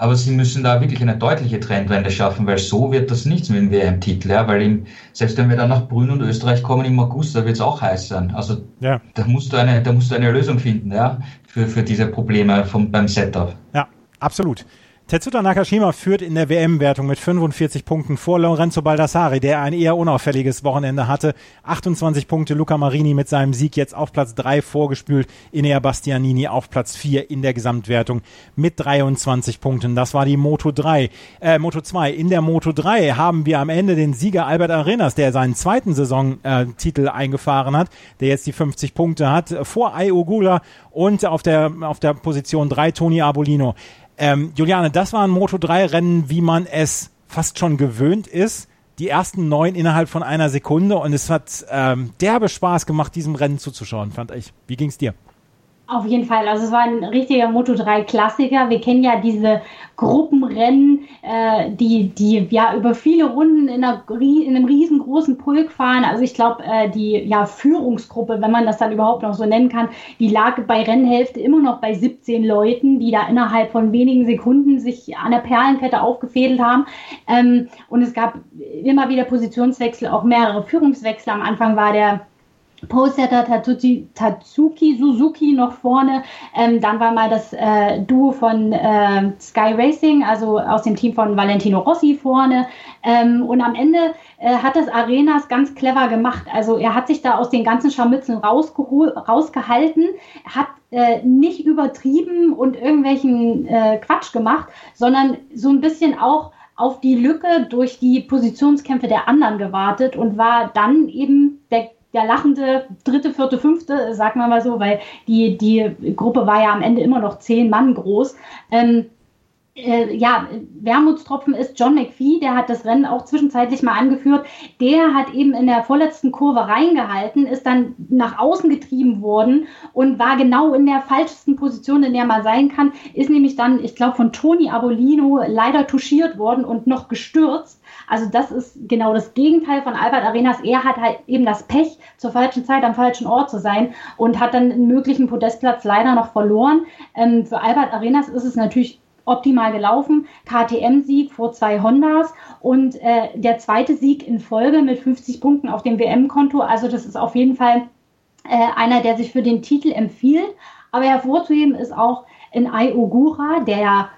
Aber sie müssen da wirklich eine deutliche Trendwende schaffen, weil so wird das nichts mit dem WM-Titel. Ja? Weil im, selbst wenn wir dann nach Brünn und Österreich kommen im August, da wird es auch heiß sein. Also ja. da, musst du eine, da musst du eine Lösung finden ja? für, für diese Probleme vom, beim Setup. Ja, absolut. Tetsuta Nakashima führt in der WM-Wertung mit 45 Punkten vor Lorenzo Baldassari, der ein eher unauffälliges Wochenende hatte. 28 Punkte Luca Marini mit seinem Sieg jetzt auf Platz 3 vorgespült. Inea Bastianini auf Platz 4 in der Gesamtwertung mit 23 Punkten. Das war die Moto 3, äh, Moto 2. In der Moto 3 haben wir am Ende den Sieger Albert Arenas, der seinen zweiten Saisontitel eingefahren hat, der jetzt die 50 Punkte hat, vor Ayogula und auf der, auf der Position 3 Toni Abolino. Ähm, Juliane, das war ein Moto3-Rennen, wie man es fast schon gewöhnt ist. Die ersten neun innerhalb von einer Sekunde und es hat ähm, derbe Spaß gemacht, diesem Rennen zuzuschauen, fand ich. Wie ging's dir? Auf jeden Fall. Also es war ein richtiger Moto 3 Klassiker. Wir kennen ja diese Gruppenrennen, äh, die, die ja über viele Runden in, einer, in einem riesengroßen Pulk fahren. Also ich glaube, äh, die ja, Führungsgruppe, wenn man das dann überhaupt noch so nennen kann, die lag bei Rennhälfte immer noch bei 17 Leuten, die da innerhalb von wenigen Sekunden sich an der Perlenkette aufgefädelt haben. Ähm, und es gab immer wieder Positionswechsel, auch mehrere Führungswechsel. Am Anfang war der Posetter Tatsuki, Tatsuki Suzuki noch vorne. Ähm, dann war mal das äh, Duo von äh, Sky Racing, also aus dem Team von Valentino Rossi vorne. Ähm, und am Ende äh, hat das Arenas ganz clever gemacht. Also er hat sich da aus den ganzen Scharmützeln rausgehalten, hat äh, nicht übertrieben und irgendwelchen äh, Quatsch gemacht, sondern so ein bisschen auch auf die Lücke durch die Positionskämpfe der anderen gewartet und war dann eben der der lachende dritte, vierte, fünfte, sagen wir mal so, weil die, die Gruppe war ja am Ende immer noch zehn Mann groß. Ähm, äh, ja, Wermutstropfen ist John McPhee, der hat das Rennen auch zwischenzeitlich mal angeführt. Der hat eben in der vorletzten Kurve reingehalten, ist dann nach außen getrieben worden und war genau in der falschesten Position, in der man sein kann. Ist nämlich dann, ich glaube, von Toni Abolino leider touchiert worden und noch gestürzt. Also das ist genau das Gegenteil von Albert Arenas. Er hat halt eben das Pech, zur falschen Zeit am falschen Ort zu sein und hat dann einen möglichen Podestplatz leider noch verloren. Ähm, für Albert Arenas ist es natürlich optimal gelaufen. KTM-Sieg vor zwei Hondas und äh, der zweite Sieg in Folge mit 50 Punkten auf dem WM-Konto. Also das ist auf jeden Fall äh, einer, der sich für den Titel empfiehlt. Aber hervorzuheben ist auch in Ai Ogura, der ja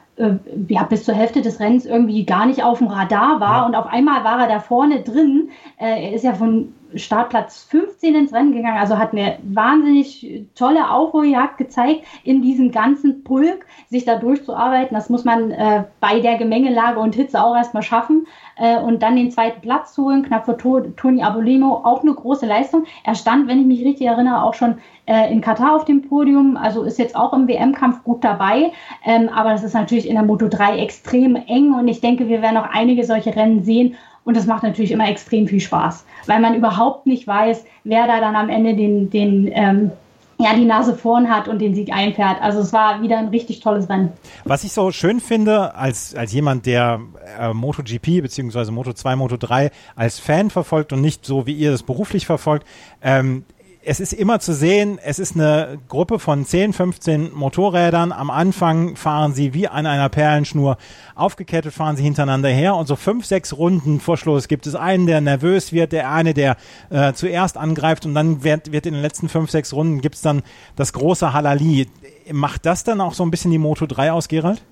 ja, bis zur Hälfte des Rennens irgendwie gar nicht auf dem Radar war ja. und auf einmal war er da vorne drin. Äh, er ist ja von Startplatz 15 ins Rennen gegangen, also hat eine wahnsinnig tolle Aufholjagd gezeigt, in diesem ganzen Pulk sich da durchzuarbeiten. Das muss man äh, bei der Gemengelage und Hitze auch erstmal schaffen äh, und dann den zweiten Platz zu holen, knapp vor Toni Abolino, auch eine große Leistung. Er stand, wenn ich mich richtig erinnere, auch schon äh, in Katar auf dem Podium, also ist jetzt auch im WM-Kampf gut dabei, ähm, aber das ist natürlich in der Moto 3 extrem eng und ich denke, wir werden noch einige solche Rennen sehen und das macht natürlich immer extrem viel Spaß, weil man überhaupt nicht weiß, wer da dann am Ende den, den ähm, ja, die Nase vorn hat und den Sieg einfährt. Also es war wieder ein richtig tolles Rennen. Was ich so schön finde, als, als jemand, der äh, MotoGP bzw. Moto2, Moto3 als Fan verfolgt und nicht so, wie ihr das beruflich verfolgt, ähm, es ist immer zu sehen, es ist eine Gruppe von 10, 15 Motorrädern. Am Anfang fahren sie wie an einer Perlenschnur aufgekettet, fahren sie hintereinander her und so fünf, sechs Runden vor Schluss gibt es einen, der nervös wird, der eine, der äh, zuerst angreift und dann wird, wird in den letzten fünf, sechs Runden gibt es dann das große Halali. Macht das dann auch so ein bisschen die Moto 3 aus, Gerald?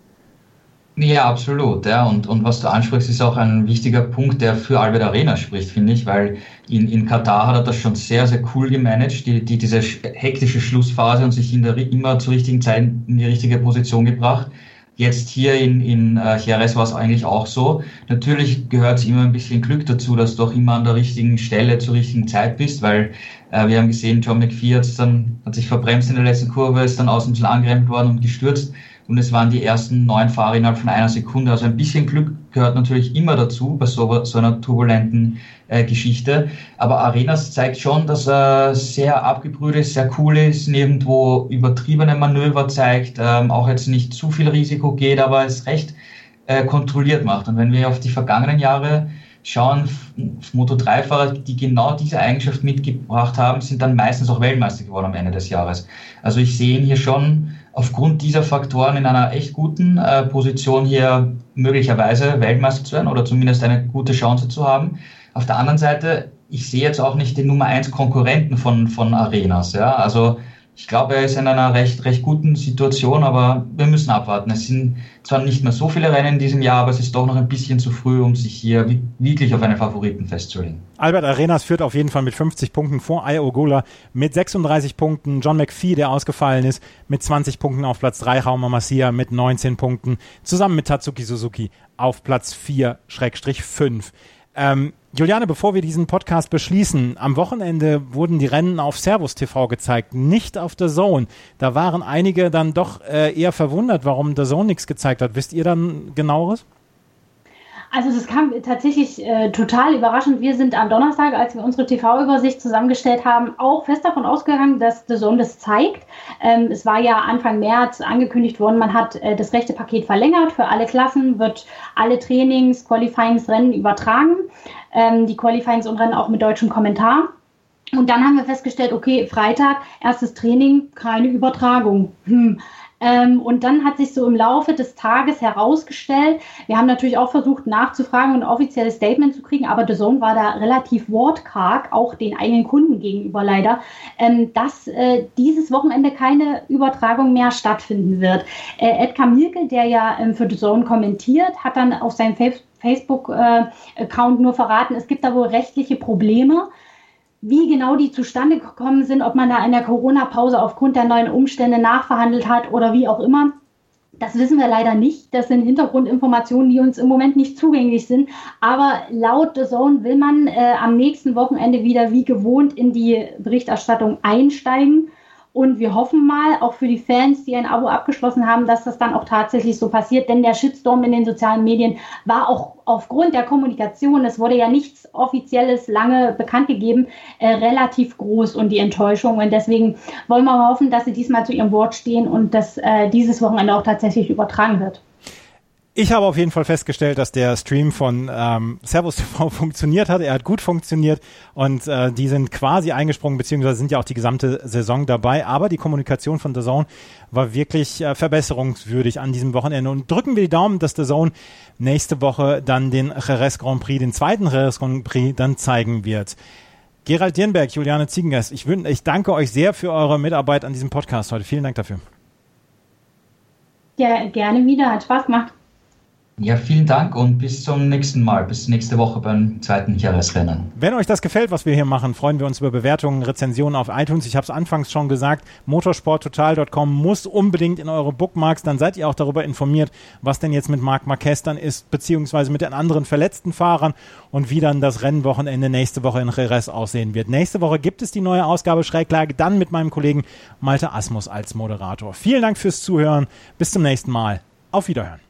Ja, absolut. Ja. Und, und was du ansprichst, ist auch ein wichtiger Punkt, der für Albert Arena spricht, finde ich, weil in, in Katar hat er das schon sehr, sehr cool gemanagt, die, die, diese hektische Schlussphase und sich in der, immer zur richtigen Zeit in die richtige Position gebracht. Jetzt hier in, in äh, Jerez war es eigentlich auch so. Natürlich gehört es immer ein bisschen Glück dazu, dass du auch immer an der richtigen Stelle zur richtigen Zeit bist, weil äh, wir haben gesehen, John McPhee hat, dann, hat sich verbremst in der letzten Kurve, ist dann außen ein bisschen angerennt worden und gestürzt und es waren die ersten neun Fahrer innerhalb von einer Sekunde. Also ein bisschen Glück gehört natürlich immer dazu bei so, so einer turbulenten äh, Geschichte. Aber Arenas zeigt schon, dass er sehr abgebrüht ist, sehr cool ist, nirgendwo übertriebene Manöver zeigt, ähm, auch jetzt nicht zu viel Risiko geht, aber es recht äh, kontrolliert macht. Und wenn wir auf die vergangenen Jahre schauen, Moto3-Fahrer, die genau diese Eigenschaft mitgebracht haben, sind dann meistens auch Weltmeister geworden am Ende des Jahres. Also ich sehe ihn hier schon aufgrund dieser Faktoren in einer echt guten äh, Position hier möglicherweise Weltmeister zu werden oder zumindest eine gute Chance zu haben. Auf der anderen Seite, ich sehe jetzt auch nicht den Nummer 1 Konkurrenten von, von Arenas. Ja? Also ich glaube, er ist in einer recht, recht guten Situation, aber wir müssen abwarten. Es sind zwar nicht mehr so viele Rennen in diesem Jahr, aber es ist doch noch ein bisschen zu früh, um sich hier wirklich auf einen Favoriten festzulegen. Albert Arenas führt auf jeden Fall mit 50 Punkten vor Ayogula mit 36 Punkten. John McPhee, der ausgefallen ist, mit 20 Punkten auf Platz 3. Rauma Masia mit 19 Punkten. Zusammen mit Tatsuki Suzuki auf Platz 4-5. Ähm, Juliane, bevor wir diesen Podcast beschließen, am Wochenende wurden die Rennen auf Servus TV gezeigt, nicht auf The Zone. Da waren einige dann doch äh, eher verwundert, warum The Zone nichts gezeigt hat. Wisst ihr dann genaueres? Also das kam tatsächlich äh, total überraschend. Wir sind am Donnerstag, als wir unsere TV-Übersicht zusammengestellt haben, auch fest davon ausgegangen, dass The Zone das zeigt. Ähm, es war ja Anfang März angekündigt worden, man hat äh, das rechte Paket verlängert. Für alle Klassen wird alle Trainings, Qualifyings, Rennen übertragen. Ähm, die Qualifyings und Rennen auch mit deutschem Kommentar. Und dann haben wir festgestellt, okay, Freitag, erstes Training, keine Übertragung. Hm. Ähm, und dann hat sich so im Laufe des Tages herausgestellt, wir haben natürlich auch versucht nachzufragen und ein offizielles Statement zu kriegen, aber The Zone war da relativ wortkarg, auch den eigenen Kunden gegenüber leider, ähm, dass äh, dieses Wochenende keine Übertragung mehr stattfinden wird. Äh, Ed Kamilke, der ja ähm, für The Zone kommentiert, hat dann auf seinem Facebook-Account äh, nur verraten, es gibt da wohl rechtliche Probleme wie genau die zustande gekommen sind, ob man da in der Corona-Pause aufgrund der neuen Umstände nachverhandelt hat oder wie auch immer. Das wissen wir leider nicht. Das sind Hintergrundinformationen, die uns im Moment nicht zugänglich sind. Aber laut The Zone will man äh, am nächsten Wochenende wieder wie gewohnt in die Berichterstattung einsteigen. Und wir hoffen mal, auch für die Fans, die ein Abo abgeschlossen haben, dass das dann auch tatsächlich so passiert. Denn der Shitstorm in den sozialen Medien war auch aufgrund der Kommunikation, es wurde ja nichts Offizielles lange bekannt gegeben, äh, relativ groß und die Enttäuschung. Und deswegen wollen wir hoffen, dass sie diesmal zu ihrem Wort stehen und dass äh, dieses Wochenende auch tatsächlich übertragen wird. Ich habe auf jeden Fall festgestellt, dass der Stream von ähm, Servus TV funktioniert hat. Er hat gut funktioniert und äh, die sind quasi eingesprungen, beziehungsweise sind ja auch die gesamte Saison dabei. Aber die Kommunikation von The Zone war wirklich äh, verbesserungswürdig an diesem Wochenende. Und drücken wir die Daumen, dass The Zone nächste Woche dann den Jerez Grand Prix, den zweiten Jerez Grand Prix, dann zeigen wird. Gerald Dirnberg, Juliane Ziegengeist, ich, ich danke euch sehr für eure Mitarbeit an diesem Podcast heute. Vielen Dank dafür. Ja, gerne wieder, hat Spaß gemacht. Ja, vielen Dank und bis zum nächsten Mal, bis nächste Woche beim zweiten Jahresrennen. Wenn euch das gefällt, was wir hier machen, freuen wir uns über Bewertungen, Rezensionen auf iTunes. Ich habe es anfangs schon gesagt, motorsporttotal.com muss unbedingt in eure Bookmarks, dann seid ihr auch darüber informiert, was denn jetzt mit Marc Marquez dann ist, beziehungsweise mit den anderen verletzten Fahrern und wie dann das Rennwochenende nächste Woche in Jerez aussehen wird. Nächste Woche gibt es die neue Ausgabe Schräglage, dann mit meinem Kollegen Malte Asmus als Moderator. Vielen Dank fürs Zuhören, bis zum nächsten Mal. Auf Wiederhören.